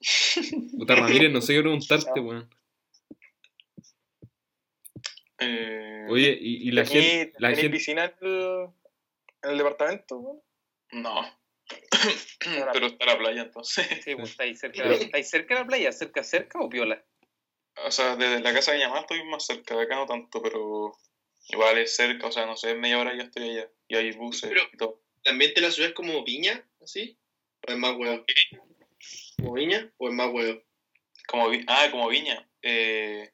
Puta Ramírez, no sé qué preguntarte, weón. Eh, Oye, y, y la ¿Tení- gente. La gente piscina en el, en el departamento, weón? No. Pero está la playa entonces. Sí, pues está ahí cerca, está ahí cerca de la playa, cerca, cerca o piola. O sea, desde la casa de mi mamá estoy más cerca, de acá no tanto, pero igual es cerca, o sea, no sé, en media hora ya estoy allá. Y hay buses Pero- y todo. ¿El ambiente de la ciudad es como viña? ¿Así? ¿O es más huevo? ¿Como viña? ¿O es más huevo? Como vi- ah, como viña. Eh...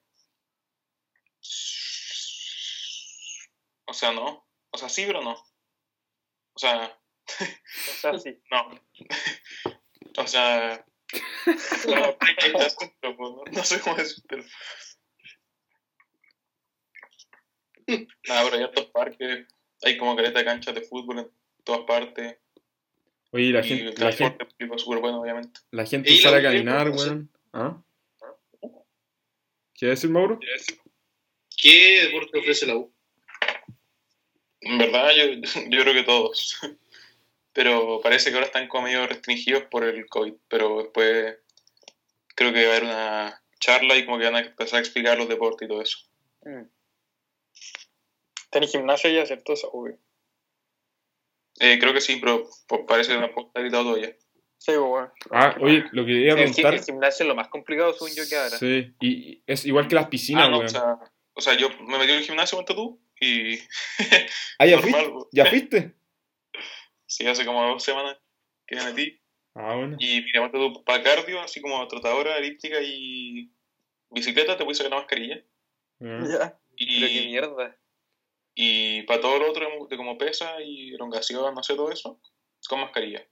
O sea, no. O sea, sí, pero no. O sea, O sea, sí. no. o sea. No, sé cómo decirlo. Nada, pero hay estos parques. Hay como caleta de canchas de fútbol en todas partes. Oye, la y gente, el la gente, transporte público es súper bueno, obviamente. la gente sale a caminar, pues, weón. ¿Ah? ¿Qué decir, Mauro? ¿Qué deporte ofrece la U? En verdad, yo, yo creo que todos. Pero parece que ahora están como medio restringidos por el COVID. Pero después creo que va a haber una charla y como que van a empezar a explicar los deportes y todo eso. Mm. Tenés gimnasio ya, ¿cierto? Eso, obvio. Eh, creo que sí, pero parece que tampoco está gritado todavía. Sí, pues, weón. Ah, oye, lo que quería Sí, el, preguntar. el gimnasio es lo más complicado, según yo, que ahora. Sí, y y es igual que las piscinas, Ah, no, weón. o sea, o sea, yo me metí en el gimnasio, ponte tú, y ah, ¿ya normal, fuiste? ¿Ya fuiste? sí, hace como dos semanas que me metí. Ah, bueno. Y mira, tú, para cardio, así como trotadora, elíptica y bicicleta, te sacar la mascarilla. Ya. Pero qué Y, mierda. Y para todo lo otro, de como pesa y elongación, no sé, todo eso, con mascarilla.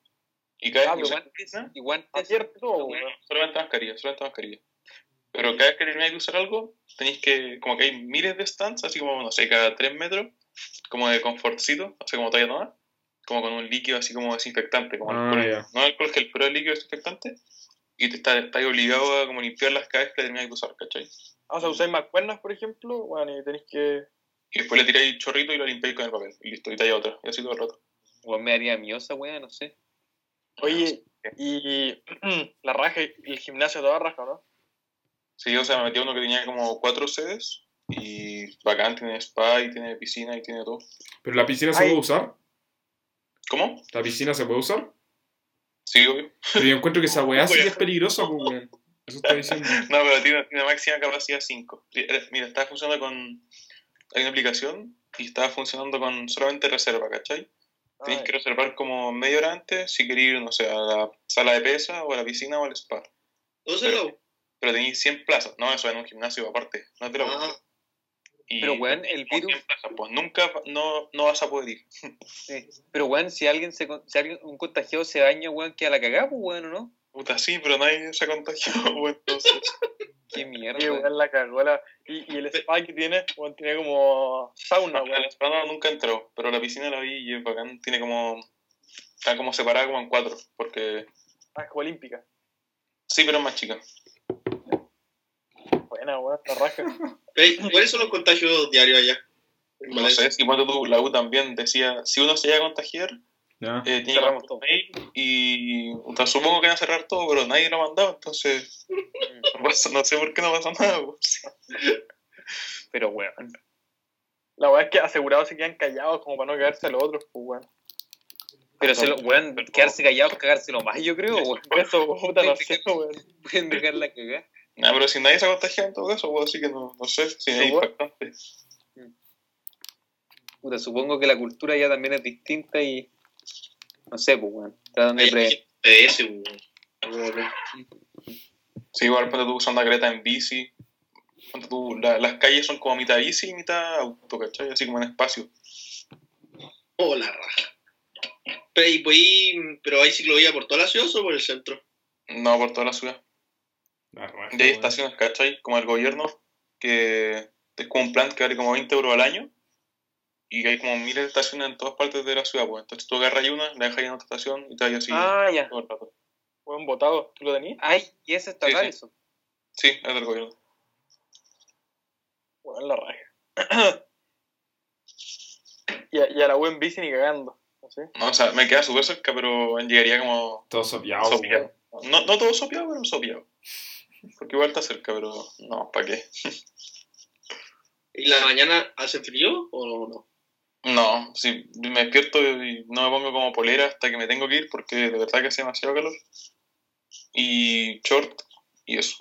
Y cada Ah, vez pero que guantes, y guantes. Cierto, solamente mascarilla, solamente mascarilla. Pero cada vez que termináis de usar algo, tenéis que, como que hay miles de stands, así como, no sé, cada 3 metros, como de confortcito, o sea, como talla nueva, como con un líquido así como desinfectante, como Ah, alcohol, ya. no alcohol gel, pero el líquido desinfectante, y te estás está obligado a como limpiarlas cada vez que termináis de usar, ¿cachai? Ah, o sea, usáis mancuernas, por ejemplo, bueno, y tenéis que... Y después le tiráis chorrito y lo limpiáis con el papel, y listo, y talla otra, y así todo el rato. Weón, me haría miosa, weón, no sé. Oye, y la raja, y el gimnasio toda raja, ¿no? Sí, o sea, me metí a uno que tenía como cuatro sedes, y bacán, tiene spa, y tiene piscina, y tiene todo. ¿Pero la piscina se puede usar? ¿Cómo? ¿La piscina se puede usar? Sí, obvio. Pero yo encuentro que esa weá sí que es peligrosa, pues, weón. Eso está diciendo. No, pero tiene, tiene máxima capacidad 5. Mira, estaba funcionando con. Hay una aplicación y estaba funcionando con solamente reserva, ¿cachai? Tienes Ah, que reservar como media hora antes si querés ir, no sé, a la sala de pesa o a la piscina o al spa. ¿Dónde se lo? Pero tenéis 100 plazas. No, eso en un gimnasio aparte. No te lo Ah, Y Pero, weón, el virus- 100 plazas, pues nunca no, no vas a poder ir. Sí. Pero, weón, si alguien se con- si alguien, un contagiado se daña, weón, queda la cagada, pues, weón, ¿o no? Puta, sí, pero nadie se contagió, pues, entonces. Qué mierda. Weón, la cagó la... Y, y el spa que tiene, weón, tiene como sauna, weón. el spa no, nunca entró, pero la piscina la vi y es bacán. Tiene como. Está como separada como en cuatro, porque. Ah, es como olímpica. Sí, pero es más chica. Buena, weón, la raja. ¿Cuáles son los contagios diarios allá? No sé, si cuando tú, la U también decía, si uno se llega a contagiar, Ya. eh, tiene Cerramos todo. mail y o sea, supongo que van a cerrar todo, pero nadie lo ha mandado, entonces no, pasa- no sé por qué no pasa nada. pues. Pero, weón. La weá es que asegurados se quedan callados como para no caerse a los otros, pues, weón. Pero, se lo, weón, quedarse callados, cagárselo más, yo creo, weón. Por eso, puta, no sé, weón. Pueden dejar la cagada. Nah, pero si nadie se ha contagiado en todo caso, pues, así que no, no sé, si es impactante. Puta, supongo que la cultura ya también es distinta y. No sé, pues, weón. Tratan de pre- ese, weón. Sí, igual cuando tú usando la creta en bici, cuando tú, la- las calles son como mitad bici y mitad auto, ¿cachai? Así como en espacio. Oh, la raja. Pero, y, pues, y- pero hay ciclovía por toda la ciudad o solo por el centro? No por toda la ciudad. La raja, Y hay estaciones, ¿cachai? Como el gobierno, que es como un plan que vale como 20 euros al año. Y hay como miles de estaciones en todas partes de la ciudad, pues. Entonces tú agarras una, la dejas ahí en otra estación y te vas así Ah, ya. todo el rato. Weón, botado. ¿Tú lo tenías? Ay, y ese está Sí, sí. eso. Sí, es del gobierno. Weón, la raja. y, a, y a la web en bici ni cagando. ¿no sé? No, o sea, me queda súper cerca, pero llegaría como Todo sopiado, sopiado. No, no todo sopiado, pero sopiado. Porque igual está cerca, pero no, ¿para qué? ¿Y la mañana hace frío o no? No, si me despierto y no me pongo como polera hasta que me tengo que ir porque de verdad que hace demasiado calor. Y short y eso.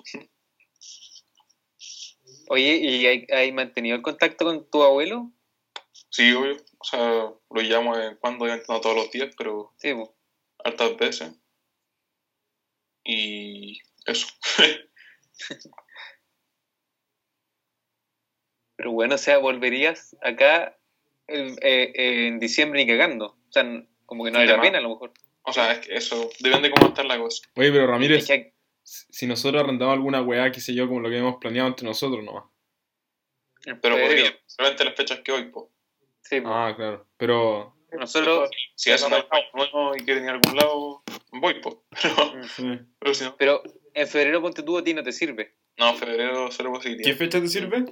Oye, ¿y hay, hay mantenido el contacto con tu abuelo? Sí, obvio. O sea, lo llamo de cuando, no todos los días, pero Sí, pues. hartas veces. Y eso. Pero bueno, o sea, volverías acá eh, eh, en diciembre ni cagando. O sea, como que no vale la pena a lo mejor. O sea, es que eso depende de cómo está la cosa. Oye, pero Es Ramírez, que- si nosotros arrendamos alguna weá, qué sé yo, como lo que hemos planeado entre nosotros nomás. Pero podría, solamente las fechas que hoy, pues. sí. Ah, claro. Pero. Nosotros, Si hacen algo nuevo y quieren ir a algún lado, voy, pues. Pero, sí. pero si no. pero en febrero ponte tú a ti no te sirve. No, febrero solo posibilidad. ¿Qué fecha te sirve?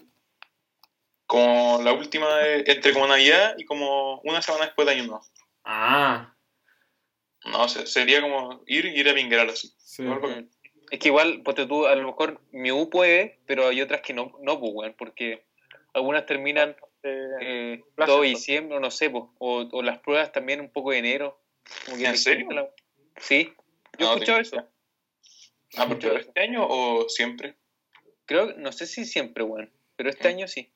Como la última, de- entre como Navidad y como una semana después de Año Nuevo. Ah, No, se- sería como ir y ir a Pingueral así. sí. Es que igual, ponte tú, a lo mejor mi U puede, pero hay otras que no, no pues, weón, porque Algunas terminan Eh, eh, todo pues. diciembre, no sé, po. o, o las pruebas también un poco de enero. Como que ¿En serio? la- Sí, yo he No, escuchado eso. Ah, porque este año o siempre? Creo, no sé si siempre, weón, pero este Mm. año sí.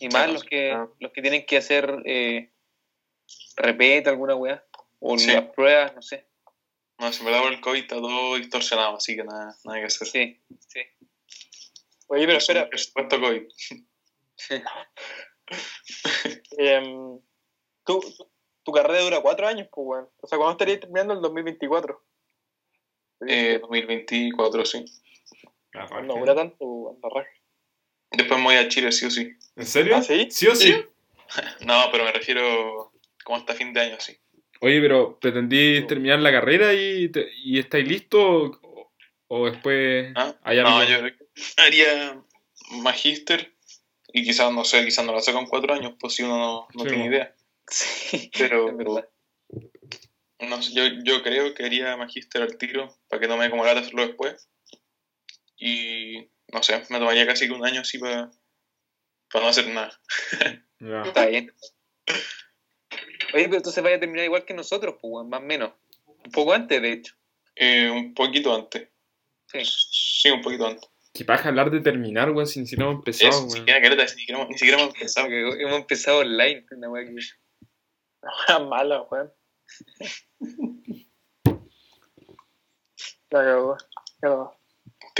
Y más los que Ah. los que tienen que hacer eh, repete alguna weá, o Sí. las pruebas, no sé. No, si me da por el COVID está todo distorsionado, así que nada, nada que hacer. Sí, sí. Oye, pero espera, Por supuesto COVID. em, tú, tu carrera dura cuatro años, pues, weón. O sea, ¿cuándo estarías terminando el 2024? Eh, 2024, sí. No dura tanto, weón, la raja. Después me voy a Chile, sí o sí. ¿En serio? ¿Ah, sí? ¿Sí o sí? No, pero me refiero como hasta fin de año, sí. Oye, pero ¿pretendí terminar la carrera y, te- y estáis listos o, o después ¿Ah? hay No, algo? yo creo que haría magíster y quizás, no sé, quizás no lo hace con cuatro años, pues si uno no, no Sí, tiene idea. Sí, Pero es verdad. no sé, yo, yo creo que haría magíster al tiro para que no me dé como lata hacerlo después. Y no sé, me tomaría casi que un año así para, para no hacer nada. Ya. Está bien. Oye, pero entonces vaya a terminar igual que nosotros, pues, weón, más o menos. Un poco antes, de hecho. Eh, un poquito antes. Sí. Sí, un poquito antes. Qué paja hablar de terminar, weón, sin siquiera hemos empezado, Eso, ni weón. siquiera caleta, ni siquiera, ni siquiera hemos. Porque hemos empezado online. Una weá que- Una mala, weón. La cagó. cagó.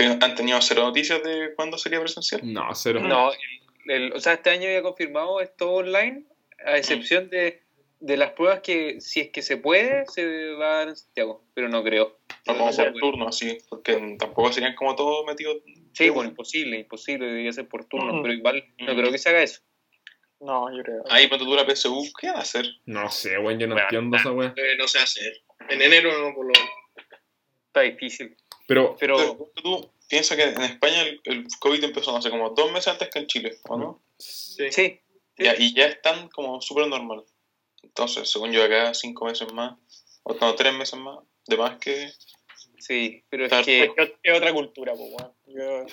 ¿Ten- ¿Han tenido cero noticias de cuándo sería presencial? No, cero. No, el- el- o sea, este año ya confirmado es todo online, a excepción de, de las pruebas que, si es que se puede, se va a dar en Santiago, pero no creo. No como por turno, así, porque tampoco serían como todos metidos. Sí, bueno, imposible, imposible, debería ser por turno, pero igual no creo que se haga eso. No, yo creo. Ahí cuando tú la PSU, ¿qué van a hacer? No sé, weón, yo no Bueno, entiendo esa weón. Eh, no sé hacer. En enero no, por lo Está difícil. Pero, Pero Pero tú piensas que en España el, el COVID empezó, sé, como dos meses antes que en Chile, ¿o no? Sí. sí, Ya, y ya están como súper normal. Entonces, según yo, acá cinco meses más, o no, tres meses más, de más que. sí, pero es que Es, otra cultura, pues, weón. Yo-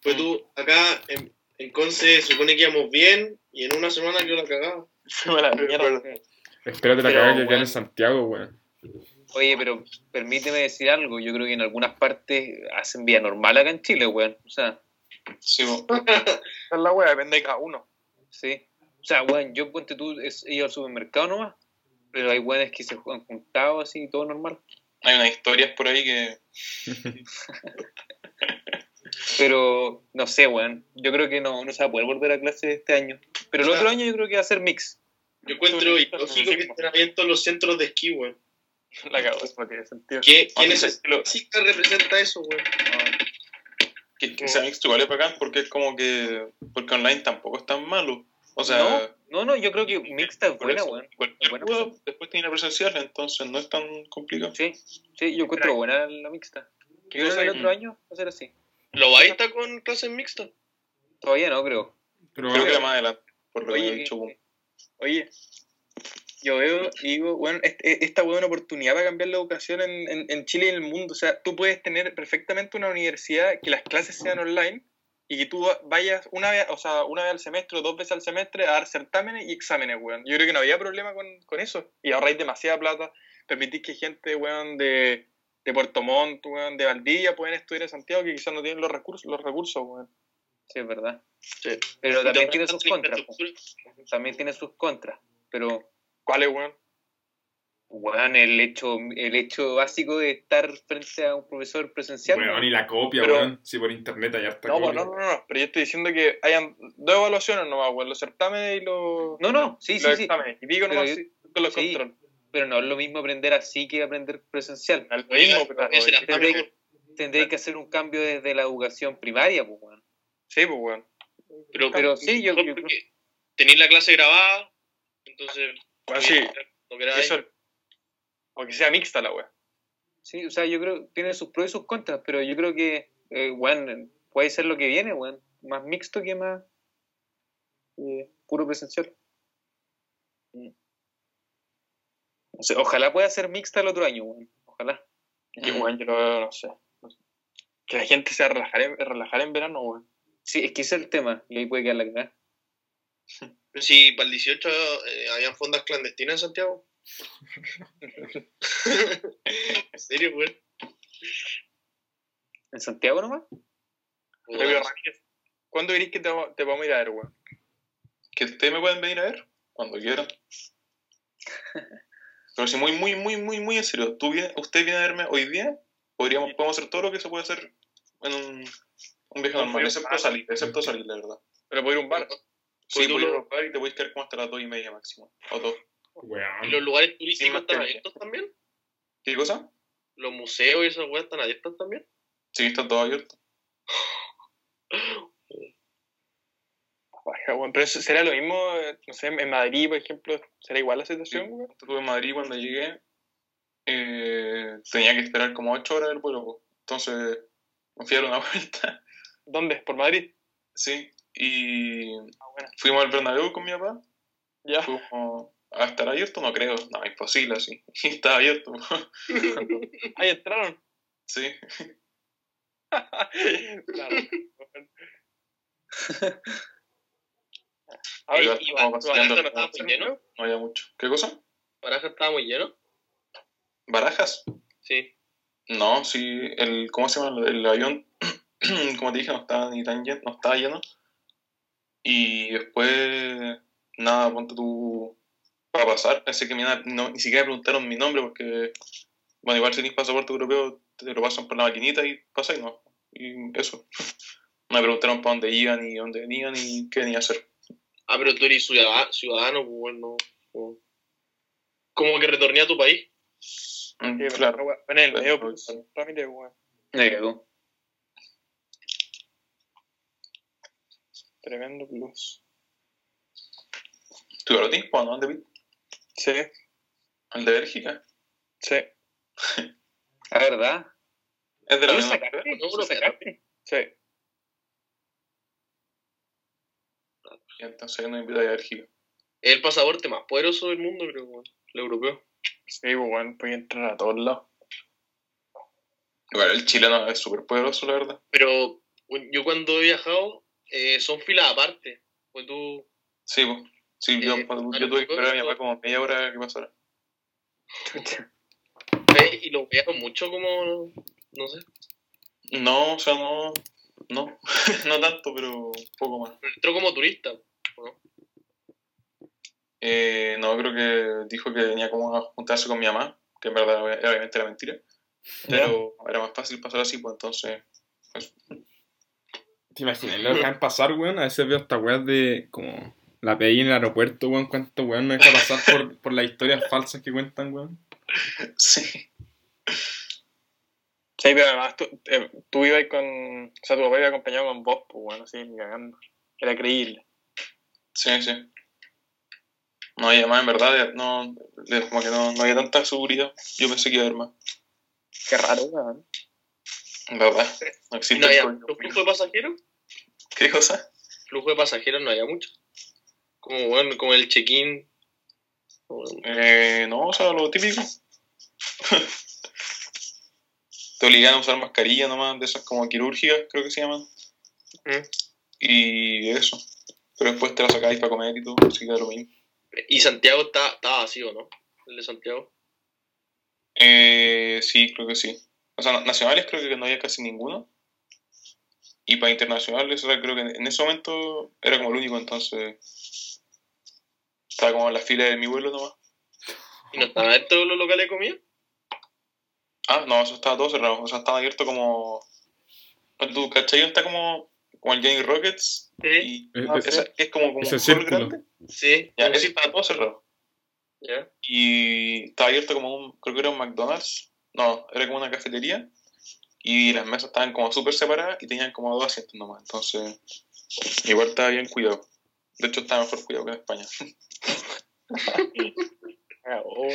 Pues tú, acá en, en Conce se supone que íbamos bien y en una semana yo la cagaba. Fue la mierda. espérate la cagada que weón. en Santiago, weón. Oye, pero permíteme decir algo. Yo creo que en algunas partes hacen vía normal acá en Chile, weón. O sea, Sí, es la wea, depende de cada uno. sí. O sea, weón, yo ponte tú, es ir al supermercado nomás. Pero hay weones que se han juntado así, todo normal. hay unas historias por ahí que. Pero no sé, weón. Yo creo que no, no se va a poder volver a clase este año. Pero el otro año yo creo que va a ser mix. Yo encuentro ilógico que estén abiertos los centros de esquí, weón. La cagó, eso no tiene sentido. ¿Qué, Ah, ¿Quién sí, es lo- chica representa eso, weón? que, que sea mixto igual es bacán porque es como que. Porque online tampoco es tan malo. O sea. no, no, no, yo creo que mixta es buena, weón. después tiene la presencial, entonces no es tan complicado. Sí, sí, yo encuentro buena la mixta. ¿Qué creo cosa? que el otro año va a ser así. ¿Lo va a estar con clases mixtas? Todavía no, creo. Pero, Creo que más adelante, por lo que ha dicho. Oye, yo veo y digo, bueno, este- esta buena oportunidad para cambiar la educación en, en, en Chile y en el mundo. O sea, tú puedes tener perfectamente una universidad que las clases sean online y que tú vayas una vez, o sea, una vez al semestre o dos veces al semestre a dar certámenes y exámenes, weón. Yo creo que no había problema con, con eso. Y ahorráis demasiada plata. Permitís que gente, weón, de, de Puerto Montt, weón, de Valdivia pueden estudiar en Santiago que quizás no tienen los recursos, los recursos, weón. Sí, es verdad. Sí. Pero también tiene sus contras. También tiene sus contras. Pero, ¿Cuál es, weón? weón, el hecho, el hecho básico de estar frente a un profesor presencial. weón, y la copia, Pero- weón. Si por internet hay harta No, copia. no, no, no, pero yo estoy diciendo que hayan dos evaluaciones nomás, weón, los certámenes y los, No, no, sí, sí, los sí. exámenes. Y pico Pero nomás yo- sí, con los sí. controles. Pero no es lo mismo aprender así que aprender presencial. No es lo mismo, pero... Tendréis que hacer un cambio desde la educación primaria, pues, weón. Sí, pues, weón. Pero, Pero sí, yo, yo tenéis la clase grabada, entonces. Bueno, sí, eso... O que sea mixta la weón. Sí, o sea, yo creo que tiene sus pros y sus contras, pero yo creo que, eh, weón, puede ser lo que viene, weón. Más mixto que más eh, puro presencial. Mm. No sé, ojalá pueda ser mixta el otro año, weón. Ojalá. Y, weón, yo lo no sé. Que la gente se relajar en, relajar en verano, weón. Sí, es que ese es el tema. Y ahí puede quedar la cagada. Si para el 18 eh, habían fondas clandestinas en Santiago. ¿En serio, güey? ¿En Santiago nomás? ¿cuándo diréis que te, va- te vamos a ir a ver, weón? Que ustedes me pueden venir a ver cuando quieran. Pero si muy, muy, muy, muy, muy en serio, tú usted viene a verme hoy día, podríamos, podemos hacer todo lo que se puede hacer en un, un viaje normal, excepto salir, excepto salir, la verdad. Pero puedo ir a un bar. Sí, voy lo- a un bar y te voy a quedar como hasta las dos y media máximo. O dos. ¿Y Weón. los lugares turísticos están abiertos también? ¿Qué cosa? ¿Los museos y esas weas están abiertos también? Sí, está todo abierto. Baja, weón. Pero eso será lo mismo, no sé, en Madrid, por ejemplo, será igual la situación, weón. Estuve en Madrid cuando llegué, eh, tenía que esperar como ocho horas el vuelo, entonces me fui a dar una vuelta, ¿Dónde? ¿Por Madrid? sí, y Ah, bueno. fuimos al Bernabéu con mi papá, Ya. fuimos a estar abierto, no creo, no, imposible así, y estaba abierto, Ahí entraron. sí, claro. ¿Y como Ba- paseando, Barajas no estaba muy lleno? no había mucho. ¿Qué cosa? ¿Barajas estaba muy lleno? ¿Barajas? Sí. No, sí, el, ¿cómo se llama? El avión, como te dije, no estaba ni tan lleno, no estaba lleno. Y después, nada, ponte tú para pasar. Pensé que no, ni siquiera me preguntaron mi nombre porque, bueno, igual si tienes pasaporte europeo, te lo pasan por la maquinita y pasa y no. Y eso. No me preguntaron para dónde iban, ni dónde venían, ni qué venía a hacer. Ah, pero tú eres ciudadano, ciudadano pues bueno. no. Como que retorné a tu país. Mm, Sí, claro. en el medio, Pero- pues, Ramírez, weón. Me cagó. Tremendo plus. ¿Tú lo tienes? ¿Cuándo? ¿Dónde vi? Sí, ¿El de Bélgica? sí, ¿La verdad? Es de la ¿No misma sacaste? No, ¿Lo lo sacaste? sí. Y entonces no invita a Bélgica. Es el pasaporte más poderoso del mundo, creo, weón. El europeo. Sí, pues, weón, puede entrar a todos lados. Igual el chileno es súper poderoso, la verdad. Pero bueno, yo cuando he viajado, eh, son filas aparte. Pues tú. Sí, pues. Sí, yo, Eh, yo tuve que esperar a mi papá como media hora que pasara. y lo veas mucho como. No sé. No, o sea, no. No, no tanto, pero un poco más. Entró como turista. ¿no? Eh, no, creo que dijo que venía como a juntarse con mi mamá, que en verdad era- obviamente era mentira. Pero era más fácil pasar así, pues entonces. ¿Te imaginas? Lo dejan pasar, weón. A veces veo esta weas de como la PI en el aeropuerto, weón. ¿Cuánto weón no deja pasar por, por las historias falsas que cuentan, weón? Sí. Sí, pero además tú, eh, tú ibas con. O sea, tu papá iba acompañado con vos, pues, bueno, así, ni cagando. Era creíble. Sí, sí. No, y además en verdad no, de- como que no, no había tanta seguridad. Yo pensé que iba a haber más. Qué raro, weón. Verdad. No existe ¿No el había código mucho frío. flujo de pasajeros? ¿Qué cosa? Flujo de pasajeros no había mucho. Como, bueno, como el check-in. Eh, no, o sea, lo típico. Te obligan a usar mascarilla nomás, de esas como quirúrgicas, creo que se llaman. Mm. Y eso. Pero después te la sacáis para comer y todo, así que lo mismo. Y Santiago está, está vacío, ¿no? El de Santiago. Eh, sí, creo que sí. O sea, nacionales creo que no había casi ninguno. Y para internacionales, o sea, creo que en ese momento era como el único, entonces. Estaba como en la fila de mi vuelo nomás. ¿Y no están abiertos los locales de comida? Ah, no, eso estaba todo cerrado. O sea, estaba abierto como. ¿Tu cachai? Está como, como el Johnny Rockets. Sí. Y Es- ah, es- esa- es como, como ese un círculo. grande. Sí. Ya, ese estaba todo cerrado. Ya. Y estaba abierto como un. Creo que era un McDonald's. No, era como una cafetería. Y las mesas estaban como súper separadas y tenían como dos asientos nomás. Entonces, igual estaba bien cuidado. De hecho, estaba mejor cuidado que en España. Ah, oh.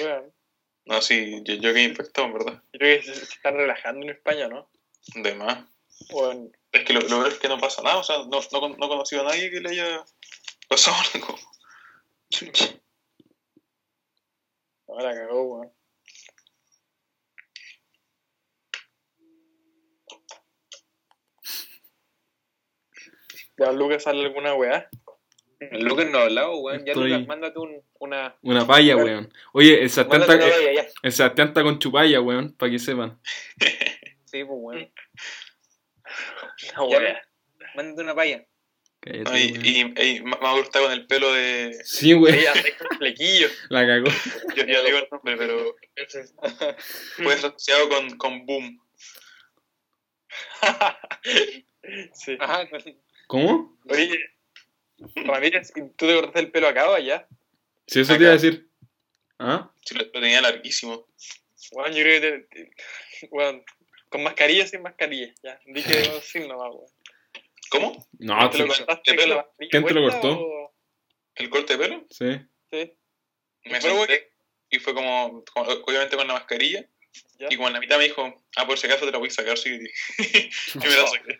No, sí, yo, yo quedé impactado, en verdad. Yo creo que se, se están relajando en España, ¿no? De más. Weón. Es que lo, lo peor es que no pasa nada, o sea, no, no, no he conocido a nadie que le haya pasado algo. Ahora cagó, weón. Ya Lucas sale alguna weá. El Lucas no ha hablado, weón. Ya Estoy- Lucas, mándate un, una. Una palla, weón. Oye, el Sebastián Mándate está, una valla, ya. el Sebastián está con chupalla, weón, para que sepan. Sí, pues, weón. Ya, weá. Mándate una palla. Cállate, No, y, y, y Mauro está con el pelo de. Sí, andáis con flequillo. la cagó. Yo ya digo el nombre, pero ser asociado con, con Boom. sí. Ajá, con- ¿Cómo? Oye, Ramírez, ¿y ¿tú te cortaste el pelo acá o allá? Si eso te iba a decir. ¿Ah? Sí, lo, lo tenía larguísimo. Bueno, yo creo que te, te- bueno, con mascarilla sin mascarilla. Ya, di que no, sin nomás, weón. ¿Cómo? No, ¿Te lo sí. cortaste ¿de con la pelo? ¿Quién te lo cortó? o- ¿El corte de pelo? Sí. Sí. Me senté y fue como, como- obviamente con la mascarilla. Ya. Y como en la mitad me dijo, ah, por si acaso te la voy a sacar, sí. y me la saqué.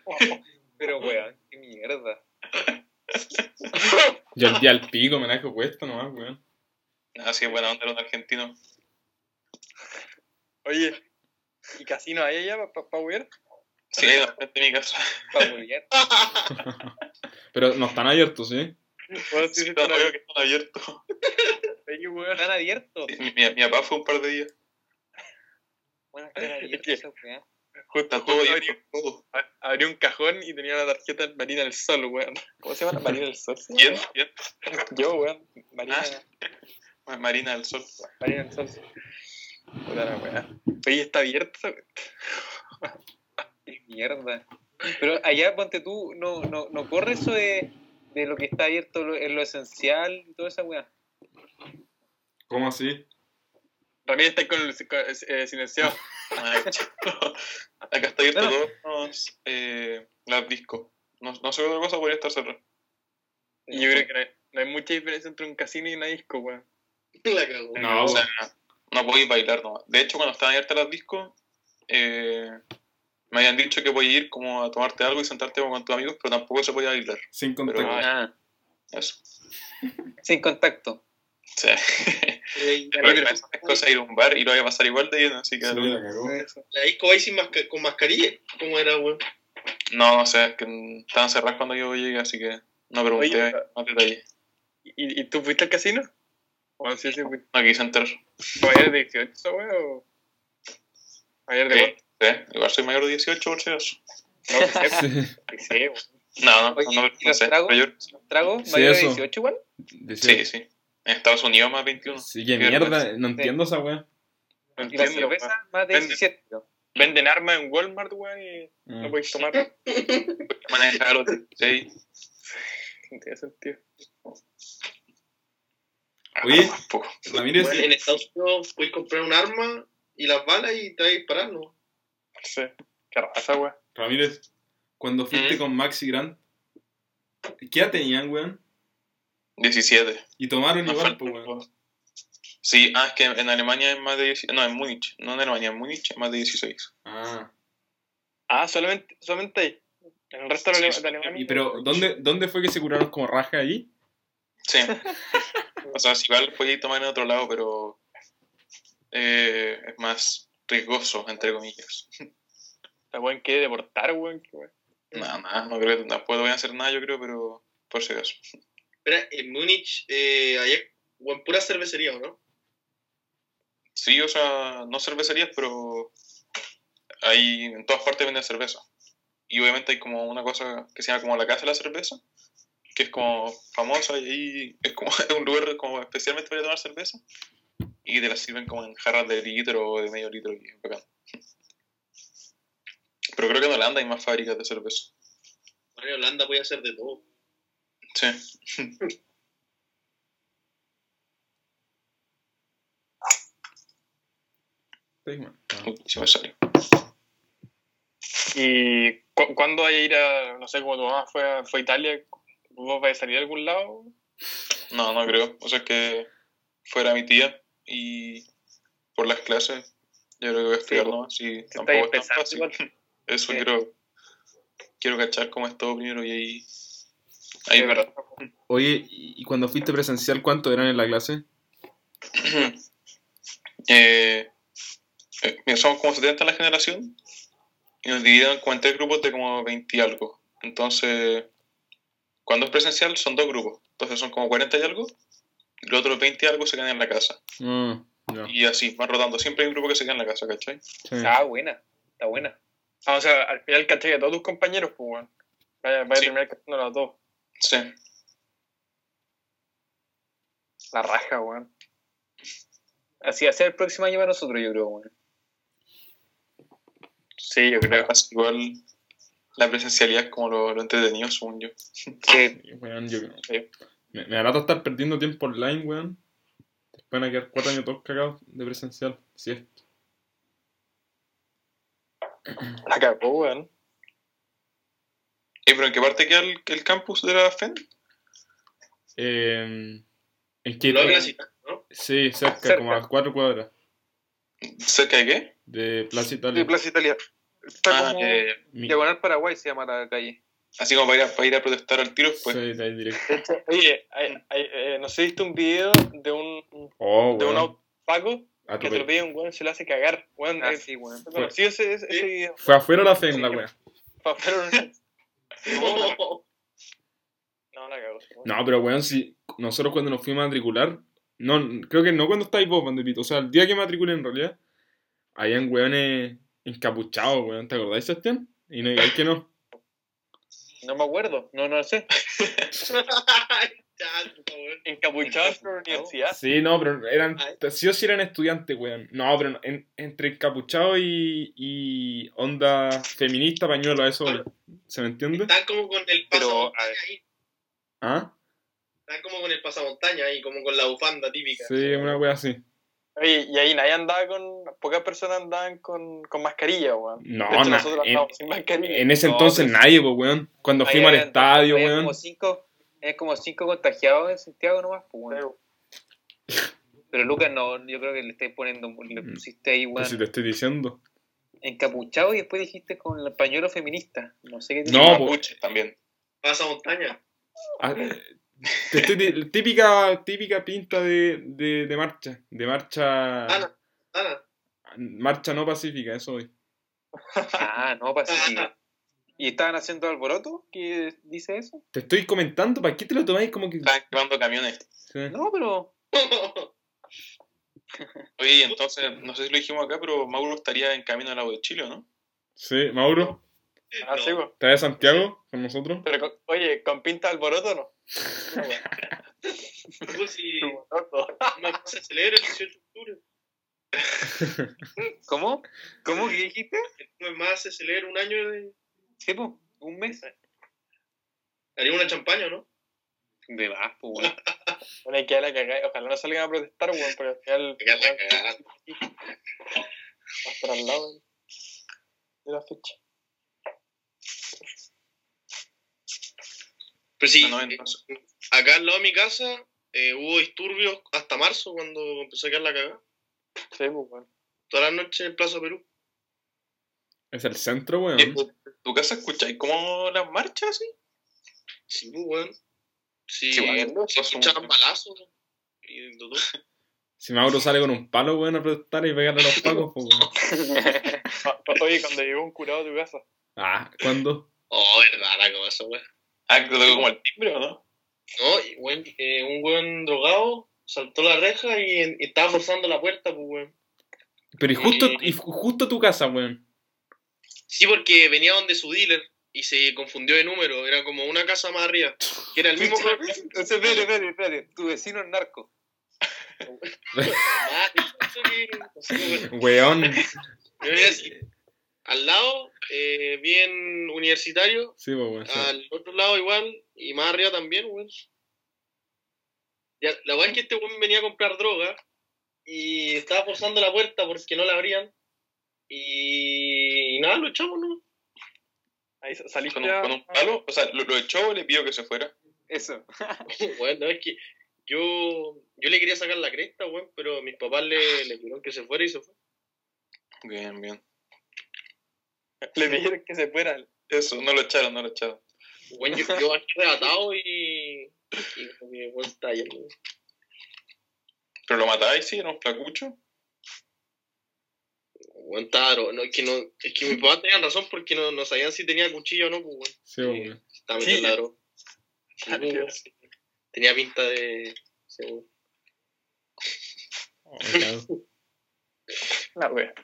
Pero, weón, qué mierda. Yo el día al pico, me la dejo puesta nomás, weón. Así es buena onda los argentinos. Oye, ¿y casino hay allá para pa, pa huir? Sí, frente de mi casa. Pa' huevear. Pero no están abiertos, ¿sí? Bueno, sí, Sí, sí, está están obvio que están abiertos. Están abiertos. Sí, Mi, mi, mi papá fue un par de días. Bueno, están abiertos ¿Qué? Justo, justo abrí, Todo. a- abrí un cajón y tenía la tarjeta Marina del Sol, weón. ¿Cómo se llama la Marina del Sol? ¿Quién? ¿Quién? Yo, weón. Marina, Ah. Marina del Sol. Marina del Sol. Puta la weá. Oye, está abierto. Qué mierda. Pero allá, ponte tú, no, no, no corre eso de, de lo que está abierto en lo esencial y toda esa weá. ¿Cómo así? Ramírez está con el con- eh, silenciado. Acá está abierto Bueno. todos los eh, las discos. No, no sé qué otra cosa podría estar cerrado. Y yo creo que no hay, no hay mucha diferencia entre un casino y una disco, weón. La cagó. No, o sea, no podéis bailar nomás. De hecho, cuando estaban abiertas las discos, eh, me habían dicho que podías ir como a tomarte algo y sentarte con tus amigos, pero tampoco se podía bailar. Sin contacto. Pero- Ah, Eso. sin contacto. Sea, pero que es cosa ir a un bar y lo voy a pasar igual de lleno, así que Sí, la. La disco ahí sin masca- con mascarilla. ¿Cómo era, weón? no, no sé, es que estaban cerradas cuando yo llegué, así que no pregunté Oye, más detalles. ¿Y, ¿Y tú fuiste al casino? O sí, sí, fuiste. No quise entrar. ¿O ayer de 18 esa weón? O ayer de ¿Qué? ¿Eh? Igual soy mayor de 18 por si acaso. cuánto? No, que sé, Sí, que sé, weón. No, no, Oye, no, ¿y no, los sé. tragos? pero yo- ¿Trago? Sí, ¿Mayor de eso. 18 igual? Sí, sí. En Estados Unidos más 21. Sí, qué Qué mierda. vergüenza. No entiendo esa weá. No ¿Y la cerveza? Más de Vende. 17. creo. Venden armas en Walmart, weón, y no Mm. podéis tomar. Manejar los 16. No tiene sentido. Oye. Ah, poco. Ramírez, Bueno, en Estados Unidos puedes comprar un arma y las balas y te vas a disparar, ¿no? Sí. Qué raza, weón. Ramírez, cuando fuiste Mm. con Max y Grant, ¿qué edad tenían, weón? 17. Y tomaron No igual, pues. Sí, ah, es que en Alemania es más de 16. No, en Múnich. No en Alemania, en Múnich es más de 16. Ah. Ah, solamente, solamente ahí. En el resto de, Sí, de Alemania. ¿Y pero dónde, dónde fue que se curaron como raja ahí? Sí. o sea, si igual podéis tomar en otro lado, pero eh, es más riesgoso, entre comillas. La weón quiere deportar, weón. Nada, nada, no creo que tampoco voy a hacer nada, yo creo, pero por si acaso. En Múnich, eh, allá, weón, pura cervecería, ¿o no? Sí, o sea, no cervecerías, pero hay en todas partes venden cerveza. Y obviamente hay como una cosa que se llama como la casa de la cerveza, que es como famosa y ahí es como un lugar como especialmente para tomar cerveza. Y te la sirven como en jarras de litro o de medio litro y es bacán. Pero creo que en Holanda hay más fábricas de cerveza. Bueno, en Holanda puede hacer de todo. Sí. Sí. Uy, se me salió. ¿Y cu- cuándo a ir a, no sé, como tu mamá fue a, fue a Italia, vos vais a salir a algún lado? No, no creo. O sea, es que fuera mi tía y por las clases, yo creo que voy a estudiar pues, nomás. Y tampoco es tan fácil. igual. Eso Sí. quiero, quiero cachar cómo es todo primero y ahí. Ahí verdad. Oye, ¿y cuando fuiste presencial cuánto eran en la clase? eh, eh, mira, somos como 70 en la generación y nos dividieron como en tres grupos de como 20 y algo. Entonces, cuando es presencial son dos grupos. Entonces son como 40 y algo. Y los otros 20 y algo se quedan en la casa. Ya. Y así, van rotando. Siempre hay un grupo que se queda en la casa, ¿cachai? Sí. Ah, buena. Está buena. Ah, o sea, al final caché que todos tus compañeros, pues, weón. Vaya, vaya Sí. a terminar cachando a los dos. Sí. La raja, weón. Así va a ser el próximo año para nosotros, yo creo, weón. Sí, yo creo. Así igual la presencialidad es como lo, lo entretenido, según yo. Sí. Weón, yo Sí. me, me hará estar perdiendo tiempo online, weón. Después van a quedar cuatro años todos cagados de presencial. Si es. La cagó, weón. Eh, ¿Pero en qué parte queda el, el campus de la FEN? Eh, de Plaza Italia, ¿no? Sí, cerca, Cerca. como a cuatro cuadras ¿Cerca de qué? de Plaza Italia. De Plaza Italia. Está Ah, como eh, Diagonal Paraguay se llama la calle. así como para ir a, para ir a protestar al tiro pues. después. Sí, directo. Oye, hay- hay- eh, no sé si viste un video de un, Oh, de un weón. auto Paco A que tu te lo pe- pide un weón se lo hace cagar. Weón, Ah, sí, weón. conocí ese, ese, ese video. Fue afuera la fe en la wea. Pa- pero no- No. No, la cagó. No, pero weón, si nosotros cuando nos fuimos a matricular, no, creo que no cuando estáis vos, Bandepito, o sea, el día que matriculé en realidad, habían weones encapuchados, weón, ¿te acordáis, Sebastián? Y no digáis que no. No me acuerdo. No, no lo sé. Encapuchados por la universidad. Sí, no, pero eran, Ay. sí o sí eran estudiantes, weón. No, pero no, en- entre encapuchado y, y onda feminista, pañuelo, a eso, ¿se me entiende? Están como con el ver. ahí. ¿Ah? Están como con el pasamontaña ahí, como con la bufanda típica. Sí, una wea así. Oye, y ahí nadie andaba con. Pocas personas andaban con, con mascarilla, weón. No, De hecho, na- nosotros en, sin mascarilla. en ese No, entonces nadie, pues, weón. Cuando fuimos al estadio, weón. como cinco, hay como cinco contagiados en Santiago nomás, pues, weón. Pero Lucas no, yo creo que le estáis poniendo, le Mm. pusiste ahí, Pues si te estoy diciendo. encapuchado y después dijiste con el pañuelo feminista. No sé qué No, tiene. po- Mapuche también. Pasamontaña. Ah, te estoy di- típica, típica pinta de, de, de marcha. De marcha. Ana, Ana. Marcha no pacífica, eso hoy. Ah, no, pacífico. ¿Y estaban haciendo alboroto? ¿Qué dice eso? Te estoy comentando, ¿para qué te lo tomáis como que.? Estaban quemando camiones. Sí. No, pero. Oye, entonces, no sé si lo dijimos acá, pero Mauro estaría en camino al lado de Chile, ¿o ¿no? Sí, Mauro, Ah, sí, weón. ¿estás de Santiago con nosotros? Pero, con- oye, ¿con pinta de alboroto o no? Pues si no se celebra el 18 de octubre. ¿Cómo? ¿Cómo que dijiste? No es más, se celebra un año de. Sí, pues, un mes. Haría una champaña, ¿no? De más, pues, weón. Bueno, hay que dar la cagada. Ojalá no salgan a protestar, weón, porque al final. Que la cagada. Va a estar al lado de- de la fecha. Pero sí, No, no, eh, acá al lado de mi casa eh, hubo disturbios hasta marzo cuando empezó a quedar la cagada. Sí, pues, weón. Toda la noche en Plaza Perú. Es el centro, weón. ¿Tu casa escucháis como las marchas así? Sí, pues, weón. Sí, Sí, bueno, se escuchaban balazos. Y. Si Mauro sale con un palo, weón, a protestar y pegarle a los pacos, pues, weón. Oye, cuando llegó un curado a tu casa. Ah, ¿cuándo? Oh, verdad, la cosa, weón. Ah, que te tocó como el timbre, ¿o no? No, y, weón, eh, un weón drogado saltó la reja y, y estaba forzando la puerta, pues, weón. Pero y justo, Eh. y ju- justo tu casa, weón. Sí, porque venía donde su dealer y se confundió de número. Era como una casa más arriba. Que era el mismo. Entonces, espérate, espérate, espérate. Tu vecino es narco. Ah, weón. Al lado, eh, bien universitario. Sí, pues, sí. Al otro lado igual. Y más arriba también, weón. Ya, la weá es que este weón venía a comprar droga. Y estaba forzando la puerta porque no la abrían. Y, nada, lo echamos, ¿no? Ahí sa- saliste Con un, a- con un palo. O sea, lo, lo echó o le pidió que se fuera. Eso. Bueno, es que yo, yo le quería sacar la cresta, weón, pero mis papás le, le pidieron que se fuera y se fue. Bien, bien. Le pidieron que se fueran. Eso, no lo echaron, no lo echaron. Bueno, yo, yo aquí reatado y. Y weón, está ahí. ¿Pero lo matáis, sí? ¿Era un flacucho? Weón, dro- no, es que no, es que mis papás tenían razón porque no, no sabían si tenía cuchillo o no, pues, weón. Sí, weón. Estaba metido en la droga. Sí, pues, Tenía pinta de. seguro. Oh, claro. La wea.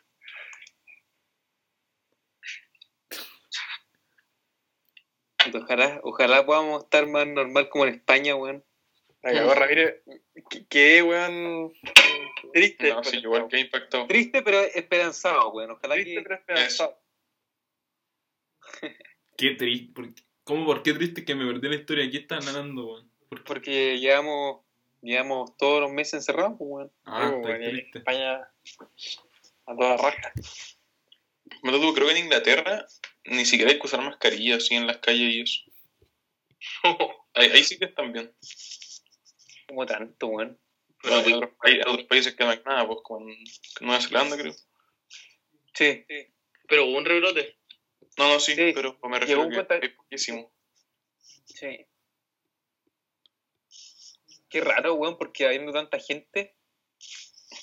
Ojalá, ojalá podamos estar más normal como en España, weón. La cagó Ramírez. ¿Qué- ¿Qué, weón? Triste. No, sí, igual que impactado. Triste pero esperanzado, weón. Ojalá Triste, que... pero esperanzado. Qué triste. ¿por qué- ¿Cómo por qué triste que me perdí la historia? Aquí están ganando, weón. Porque llevamos, llevamos todos los meses encerrados, pues, weón. Ah, Sí, está weón, y triste. España a toda raja. Pero tú, creo que en Inglaterra ni siquiera hay que usar mascarilla así en las calles y eso. Ahí, ahí sí que están bien. Como tanto, weón. Pero, hay, otros, hay otros países que no hay nada, pues con Nueva Zelanda, creo. Sí. pero hubo un rebrote. No, no, sí, Sí. pero me Llegó refiero un que cuenta- hay poquísimo. Sí. Qué raro, weón, porque habiendo tanta gente,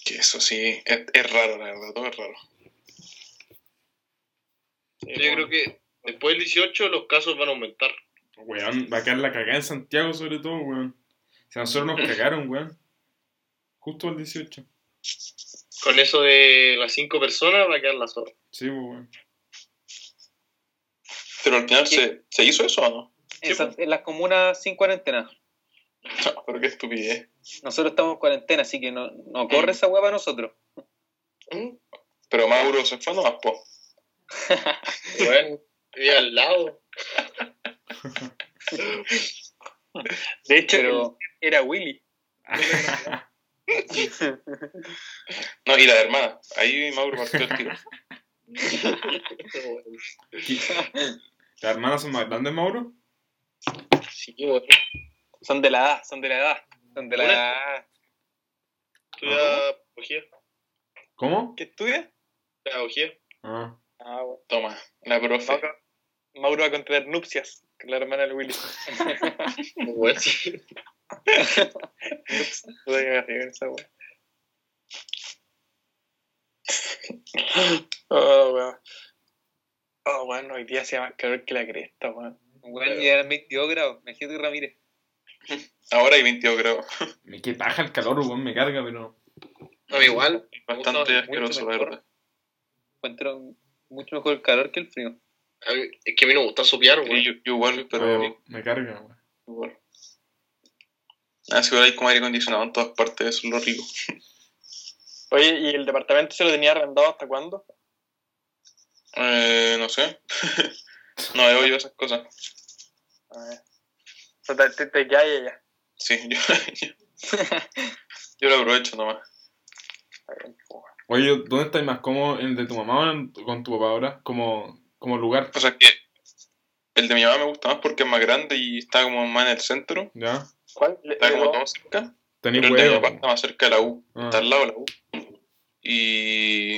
Que eso sí, es, es raro, la verdad, todo es raro. Yo creo que después del 18 los casos van a aumentar. Weón, va a quedar la cagada en Santiago, sobre todo, weón. Si a nosotros nos cagaron, weón. Justo el 18. Con eso de las 5 personas va a quedar la zorra. Sí, pues, weón. Pero al final, ¿se, ¿se hizo eso o no? en, San- en las comunas sin cuarentena. No, pero qué estupidez. Nosotros estamos en cuarentena, así que no, no corre esa weá para nosotros. Pero Mauro se fue nomás, po. Bueno, vivía al lado. De hecho, Pero, era Willy. No, y la hermana. Ahí Mauro partió el tiro. ¿Las hermanas son más grandes, Mauro? Sí, bueno. Son de la edad, son de la edad. donde la... Estudia pedagogía. ¿Cómo? ¿Qué estudia? Pedagogía. Ah. Ah, bueno. Toma, la profe. Mauro, Mauro va a contraer nupcias la hermana del Willy. Muy bueno, sí. Puta que me río con esa wea. Oh, weón. Oh, weón, hoy día se llama calor que la cresta, weón. Weón, ya eran 22 grados. Imagínate Ramírez. Ahora hay 22 grados. Me que paja el calor, weón, me carga, pero. A mí igual. Bastante asqueroso, la verdad. Encuentro mucho mejor el calor que el frío. Es que a mí no me gusta sopear, güey. yo, yo igual, pero Pero me carga, weón. igual. Ah, sí, ahora hay como aire acondicionado en todas partes, eso es lo rico. Oye, ¿y el departamento se lo tenía arrendado hasta cuándo? Eh, no sé. no veo yo esas cosas. A ver. O sea, te, te, quedas ahí ya. Sí, yo, yo lo aprovecho nomás. Oye, ¿dónde estás más cómodo? ¿En el de tu mamá o en- con tu papá ahora? Como, como lugar, O sea que el de mi mamá me gusta más porque es más grande y está como más en el centro. ¿ya? ¿Cuál? Está como todo cerca. Tenéis Pero el de mi papá está más cerca de la U. Ah. Está al lado de la U. Y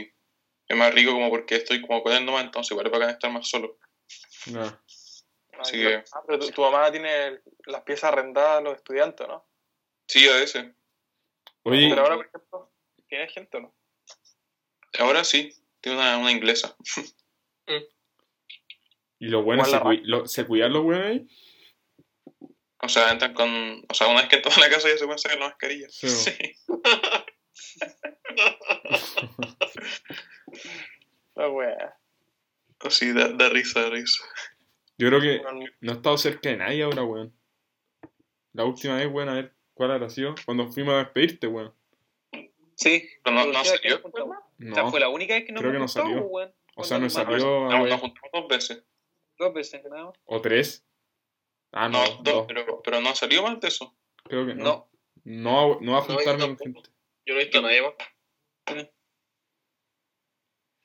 es más rico como porque estoy como con él nomás, entonces igual es bacán estar más solo. Ya. Así que- Ah, pero tu, tu mamá tiene las piezas arrendadas a los estudiantes, ¿no? Sí, a veces. Oye, Pero ahora, por ejemplo, ¿tiene gente o no? Ahora sí, tiene una, una inglesa. ¿y los buenos se, cui- lo- se cuidan los buenos ahí? O sea, entran con. O sea, una vez que entran a la casa ya se pueden sacar la mascarilla. Sí. La wea. Así, da, da risa, da risa. Yo creo que no he estado cerca de nadie ahora, weón. La última vez, weón, a ver cuál habrá sido. Cuando fuimos a despedirte, weón. Sí. Pero no, no salió. nos. No, O sea, fue la única vez que nos creo que no salió. weón. o sea, no Cuando salió No, nos juntamos dos veces. Dos veces, nada más. O tres. Ah, no, No, dos. dos, pero, pero no salió más de eso. Creo que no. No. No, no va a No, juntarme con gente. Yo no he visto a nadie más.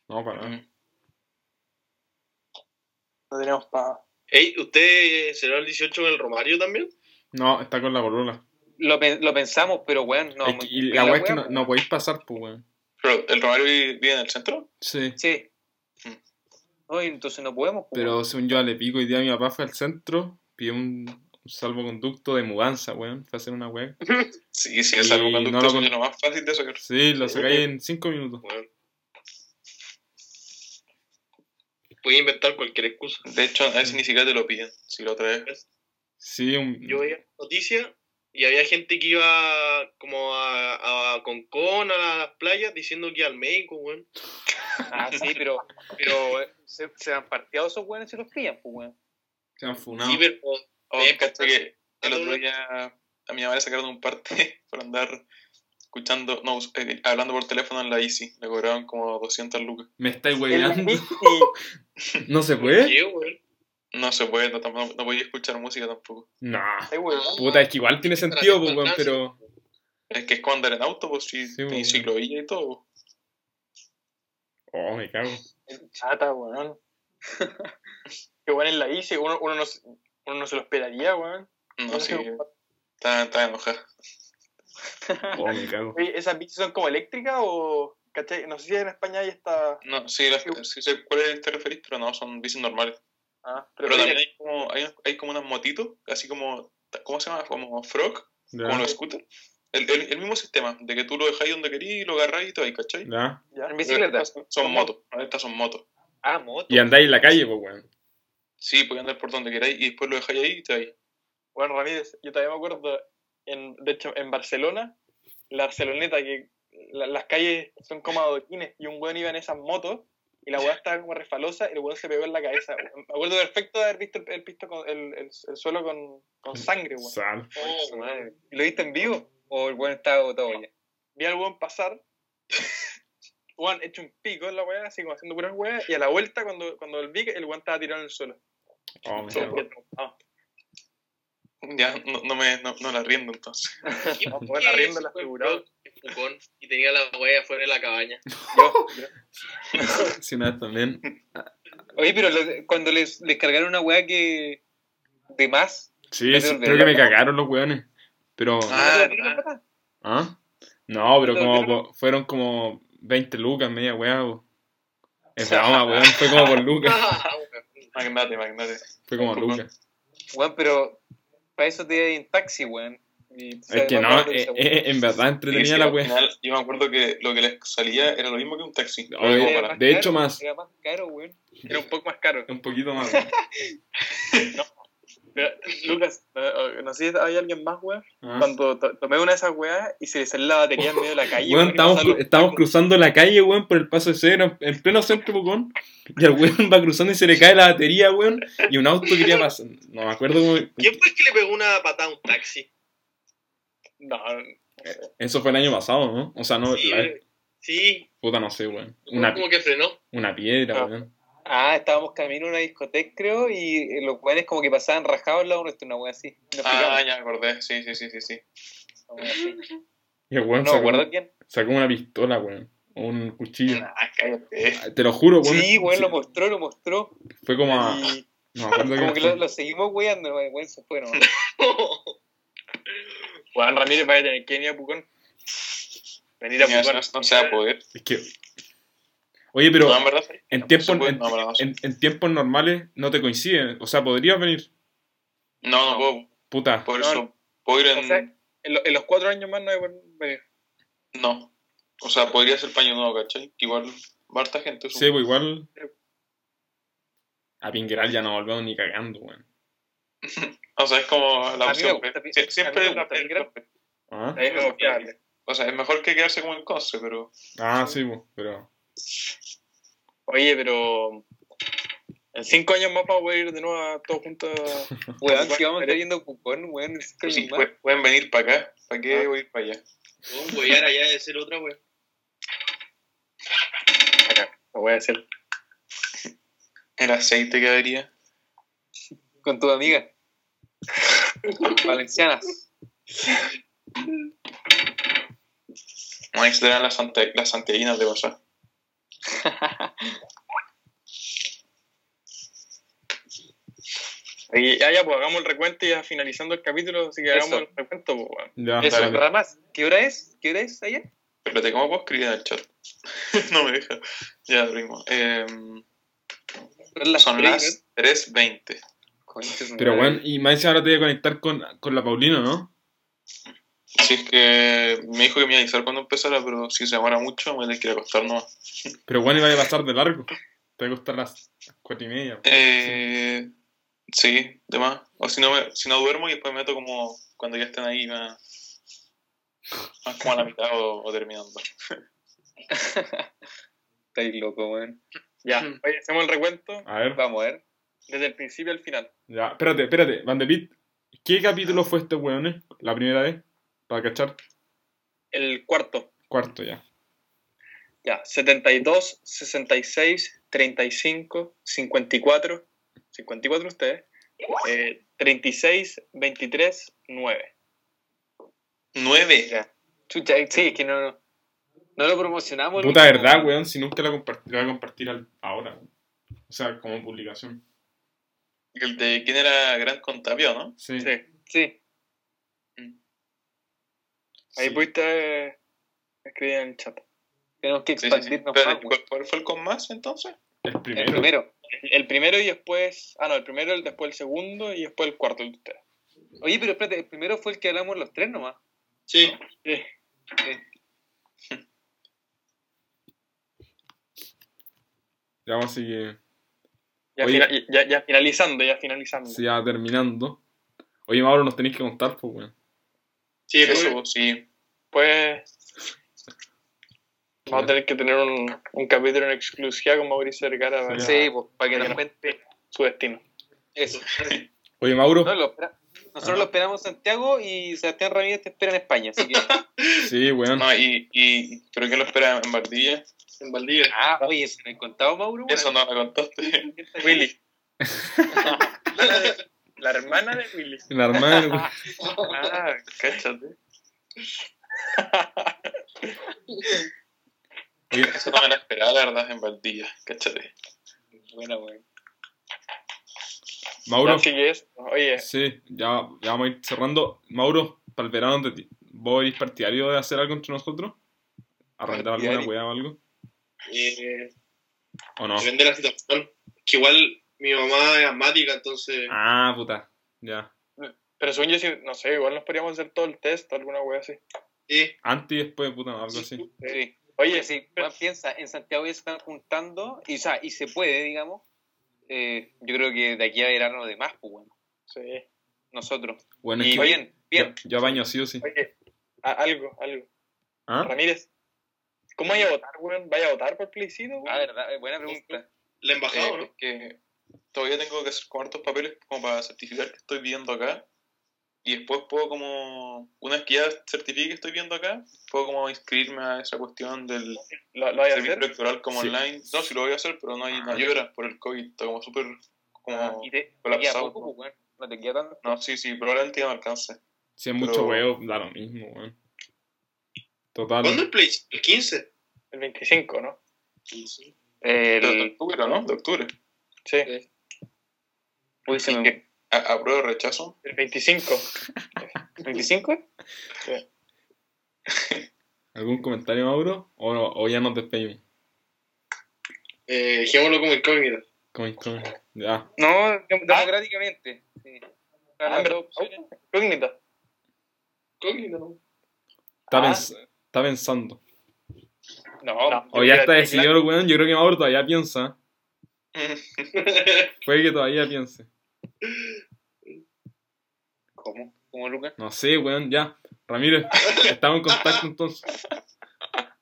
No, para nada. Mm. No tenemos para. Ey, ¿usted será el 18 en el Romario también? No, está con la corola. Lo, pe- lo pensamos, pero weón, no. Es que- y la weá es que no, no podéis pasar, pues, weón. Pero el Romario vive, vive en el centro. Sí. Sí. Mm. No, entonces no podemos. pues, Pero según yo le pico, hoy día mi papá fue al centro, pidió un, salvoconducto de mudanza, weón. Fue a hacer una weá. Sí, sí, no lo es lo más fácil de sacar. Sí, lo sacáis en cinco minutos. Bueno. Puede inventar cualquier excusa. De hecho, a veces ni siquiera te lo piden. Si lo traes. Sí, un... Yo veía noticias y había gente que iba como a, a Concón, a las playas, diciendo que iba al médico, weón. Ah, sí, pero, pero eh, se, se han partido esos weones y los pillan, pues, weón. Se han funado. Sí, pero Oh, Eh, cacho que el otro día a mi mamá le sacaron un parte por andar escuchando, no, eh, hablando por teléfono en la Easy. Le cobraban como 200 lucas. Me estáis hueveando. ¿No se puede? ¿qué, weón? No se puede, no, no, no podía escuchar música tampoco. Nah. weón. Puta, es que igual tiene sentido, pues, weón, pero. Es que es como andar en auto, pues sí, Sí, y bueno. ciclovía y todo. Oh, me cago. Chata, weón. Qué bueno en la ICE, uno, uno, no, se- uno no se lo esperaría, weón. No, sí, está, está enojada. Oh, me cago. Oye, ¿esas bicis son como eléctricas o.? ¿cachai? No sé si en España hay esta. No, sí, la- sí sé cuál te referís, pero no, son bicis normales. Ah, Pero, pero, también hay como, hay, hay como unos motitos, así como, ¿cómo se llama? Como frog, Ya. como los scooters. El, el, el mismo sistema, de que tú lo dejáis donde querís y lo agarráis y todo ahí, ¿cachai? En bicicleta. Son, son motos, estas son motos. Ah, moto. Y andáis en la calle, pues, weón. Sí, podéis andar por donde queráis y después lo dejáis ahí y te vais. Bueno, Ramírez, yo todavía me acuerdo, en, de hecho, en Barcelona, la Barceloneta, que la- las calles son como adoquines, y un weón iba en esas motos, y la weá estaba como refalosa, y el weón se pegó en la cabeza. Me acuerdo perfecto de haber visto el, el pisto con, el, el, el suelo con, con sangre, weón. Sal. Oh, Su madre. ¿Y ¿Lo viste en vivo? ¿O el weón estaba agotado ya? Vi al weón pasar, weón hecho un pico en la weá, así como haciendo puras weas, y a la vuelta, cuando, cuando el vi, el weón estaba tirado en el suelo. Oh, ah, Ya, no, no me no, no la riendo entonces. ¿Qué- No, la figurada. weón en Pucón Y tenía la wea afuera de la cabaña. yo, Sí, vez también. Oye, pero lo- cuando les, les cargaron una weá que. de más. Sí, creo que me cagaron los weones. Pero. Ah, ¿no te dieron plata? ¿Ah? No, pero ¿Te como fueron como 20 lucas, media weá. po. Es broma, weón. Fue como por lucas. Ah. Magnate, magnate. Fue como Por lucas. Weón, pero. Para eso te iba en taxi, weón. Y, Es que no, eh, eh, en verdad entretenía sí, la final, yo me acuerdo que lo que les salía era lo mismo que un taxi. Era de hecho, caro, más. Era más caro, weón. era un poco más caro. Un poquito más. weón. Pero, Lucas, no, no sé si hay alguien más, weón. Ah. Cuando to- tomé una de esas weas y se le salió la batería en medio de la calle. Weón, estábamos, cru- cruzando la calle, weón, por el paso de cero, en pleno centro, Pucón. Y el weón va cruzando y se le cae la batería, weón. Y un auto quería pasar. No me acuerdo cómo. ¿Quién fue el que le pegó una patada a un taxi? No, Eso fue el año pasado, ¿no? O sea, no. Sí, la- sí. Puta, no sé, weón. Una, Como que frenó. una piedra, Ah. weón. Ah, estábamos camino a una discoteca, creo, y eh, los weones como que pasaban rajados al lado nuestro, una wea así. Nos Ah, picamos, ya me acordé. Sí, sí, sí, sí. sí. Y el weón No sacó, acuerdo quién. sacó una pistola, weón. O un cuchillo. Ah, cállate. Te lo juro, weón. Sí, weón, Sí, lo mostró, lo mostró. Fue como a. Y No me acuerdo como que lo, lo seguimos weando, weón, se fue, ¿no? Juan Ramírez vaya a tener que venir a Pucón. Venir a Pucón. no, no se va a poder. Es que. Oye, pero No, en verdad. sí. en No, tiempos, puede. en, No, en normales no te coincide. O sea, podrías venir. No, no puedo. Puta. Por eso. Puedo ir en. O sea, en, lo- en los cuatro años más no hay venir. No. O sea, podría ser paño nuevo, ¿cachai? Que igual harta gente. Sí, pues igual. A Pingueral ya no volvemos ni cagando, weón. O sea, es como la A opción. gusta B. Pi- Sie- a mí Siempre es. ¿Ah? Como que- O sea, es mejor que quedarse como en Conce, pero. Ah, sí, pero. Oye, pero. En cinco años más vamos a ir de nuevo a todos juntos. a- Weón, si vamos a estar yendo Pucón, weón, sí, pueden venir para acá. ¿Para qué Ah. voy a ir para allá? Un huear allá de ser otra, weón. Acá, lo voy a hacer. El aceite que habría. Con tu amiga. Valencianas. No extrañan las, santa, las santiaguinas de pasar. Y ya, ya, pues hagamos el recuento y ya finalizando el capítulo, así que hagamos el recuento, pues. Ya, Eso, dale. nada más. ¿Qué hora es? ¿Qué hora es allá? Espérate, ¿cómo puedo escribir en el chat? no me deja. Ya, primo. Eh, Son las 3.20. Pero, weón, y más ahora te voy a conectar con, con la Paulina, ¿no? Si es que me dijo que me iba a avisar cuando empezara, pero si se demora mucho, me voy a tener que ir a acostar nomás. Pero, weón, iba a pasar de largo. Te va a costar las cuatro y media. Eh, Sí, de más. O si no, me- si no duermo y después me meto como cuando ya estén ahí más, más como a la mitad o, o terminando. Estáis loco, weón. Ya, Mm. oye, hacemos el recuento A ver, Vamos a ver. Desde el principio al final. ya. Espérate, espérate. Van de Pit, ¿qué capítulo fue este weón? eh? La primera vez. Para cachar. El cuarto. Cuarto ya. Ya, 72, 66, 35, 54, 54 ustedes, eh, 36, 23, 9. ¡Nueve! Ya. Chucha, sí, es que no, no, no lo promocionamos. Puta verdad, weón, si nunca la la voy a compartir al- ahora. weón. O sea, como publicación. El de quién era Gran Contapio, ¿no? Sí. Sí. Sí. Ahí sí. pudiste eh, escribir en el chat. Tenemos que Sí, sí, sí. expandirnos Pero, más. ¿cuál, cuál fue el con más entonces? El El primero. El primero y después. Ah, no, el primero, el- después el segundo y después el cuarto el de ustedes. Oye, pero espérate, el primero fue el que hablamos los tres nomás. Sí. Sí. Ya vamos así que. Ya, Oye. fina- ya, ya finalizando, ya finalizando. Sí, ya terminando. Oye, Mauro, nos tenéis que contar, pues, weón. Sí, pues, Eso, sí. Pues. Vamos a tener que tener un, un capítulo en exclusiva con Mauricio Vergara para, Sí. Sí, pues, para que nos que cuente su destino. eso. Oye, Mauro. No, lo espera- Nosotros lo esperamos en Santiago y Sebastián Ramírez te espera en España, así que... Sí, weón. No, y, y ¿pero quién lo espera en Valdivia? En Valdivia. Ah, oye, ¿se lo he contado, Mauro? Eso no me contaste. Willy. La hermana de Willy. La hermana, weón. Ah, cáchate. Oye, Eso no me lo esperaba, la verdad, en Valdivia. Cáchate. Buena, weón. Mauro. Oye, Sí, ya, ya vamos a ir cerrando. Mauro, para el verano, ¿te- ¿vos eres partidario de hacer algo entre nosotros? ¿Arrendar alguna weá o algo? Eh, ¿O no? depende de la situación. Que igual mi mamá es asmática, entonces. Ah, puta. Ya. pero según yo, sí, no sé, igual nos podríamos hacer todo el test, alguna wea así. Sí. Antes y después, puta, algo así. Sí. Oye, Oye, sí, piensa, en Santiago ya se están juntando, y, o sea, y se puede, digamos. Eh, yo creo que de aquí a verano de más, pues bueno, Sí. nosotros. Bueno, es Y que bien, bien. yo, yo baño sí o sí. Oye, a- algo, algo. ¿Ah? Ramírez, ¿cómo vaya a votar, weón? ¿Vaya a votar por plebiscito, weón? Ah, verdad, eh, buena pregunta. La embajada, Eh, ¿no? que todavía tengo que hacer como hartos papeles como para certificar que estoy viviendo acá. Y después puedo como, una vez que ya certifique que estoy viviendo acá, puedo como inscribirme a esa cuestión del ¿Lo, lo servicio hacer? electoral como Sí. online. No, sí lo voy a hacer, pero no hay, no hora por el COVID. Está como súper, como... Ah, y te, te colapsado, poco, ¿no? no te queda tanto. No, sí, sí, probablemente ya me alcance. Si es mucho Pero- huevo, da lo mismo, weón. Total. ¿Cuándo el Play? ¿El 15? El 25, ¿no? De, de El, octubre, ¿no? De octubre. Sí, uy, se me- apruebo rechazo. el 25. ¿25? ¿Algún comentario, Mauro? ¿O, o ya nos despedimos? Eh, dejémoslo como incógnito. Como como- Ya. No, dem- democráticamente. Sí. Ah, pero- opciones. Incógnita. Incógnito, ¿no? Está, Ah. Está pensando. No, No. O ya está decidido el weón. Yo creo que Mauro todavía piensa. Puede que todavía piense. ¿cómo? ¿Cómo, Lucas? No sé, weón, ya. Ramírez, estamos en contacto entonces.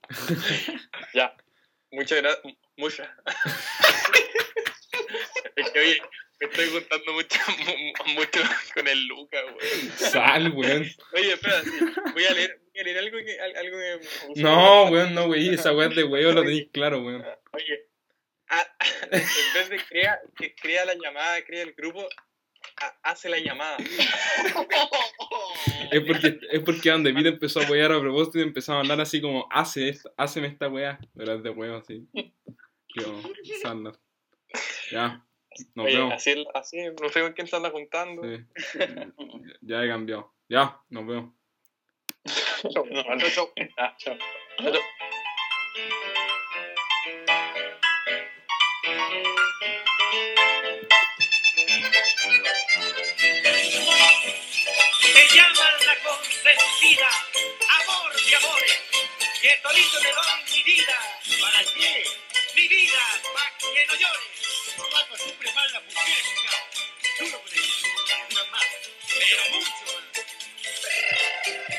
Ya. Muchas gracias. Muchas. es que, oye, me estoy juntando mucho, mu- mucho con el Luca, weón. Sal, weón. Oye, espera, sí. Voy a leer, voy a leer algo que. al- Algo que. No, weón, no, wey. Esa weón de weón lo tenéis claro, weón. Oye, en vez de crea, que crea la llamada, crea el grupo, ha- hace la llamada. Es porque, es porque Van de Pit empezó a wear a propósito y empezó a hablar así como, hace esta, haceme esta weá. Pero es de weón, así. Tío, Sandler. Ya, nos Oye, vemos. así, así, no sé con quién se anda juntando. Sí. Ya he cambiado. Ya, nos vemos. No, no, no. Ah, chao. Chao, chao. Te llaman la consentida, amor de amores, que todito te doy mi vida. ¿Para qué? Mi vida, para que no llores. Los papas siempre van la.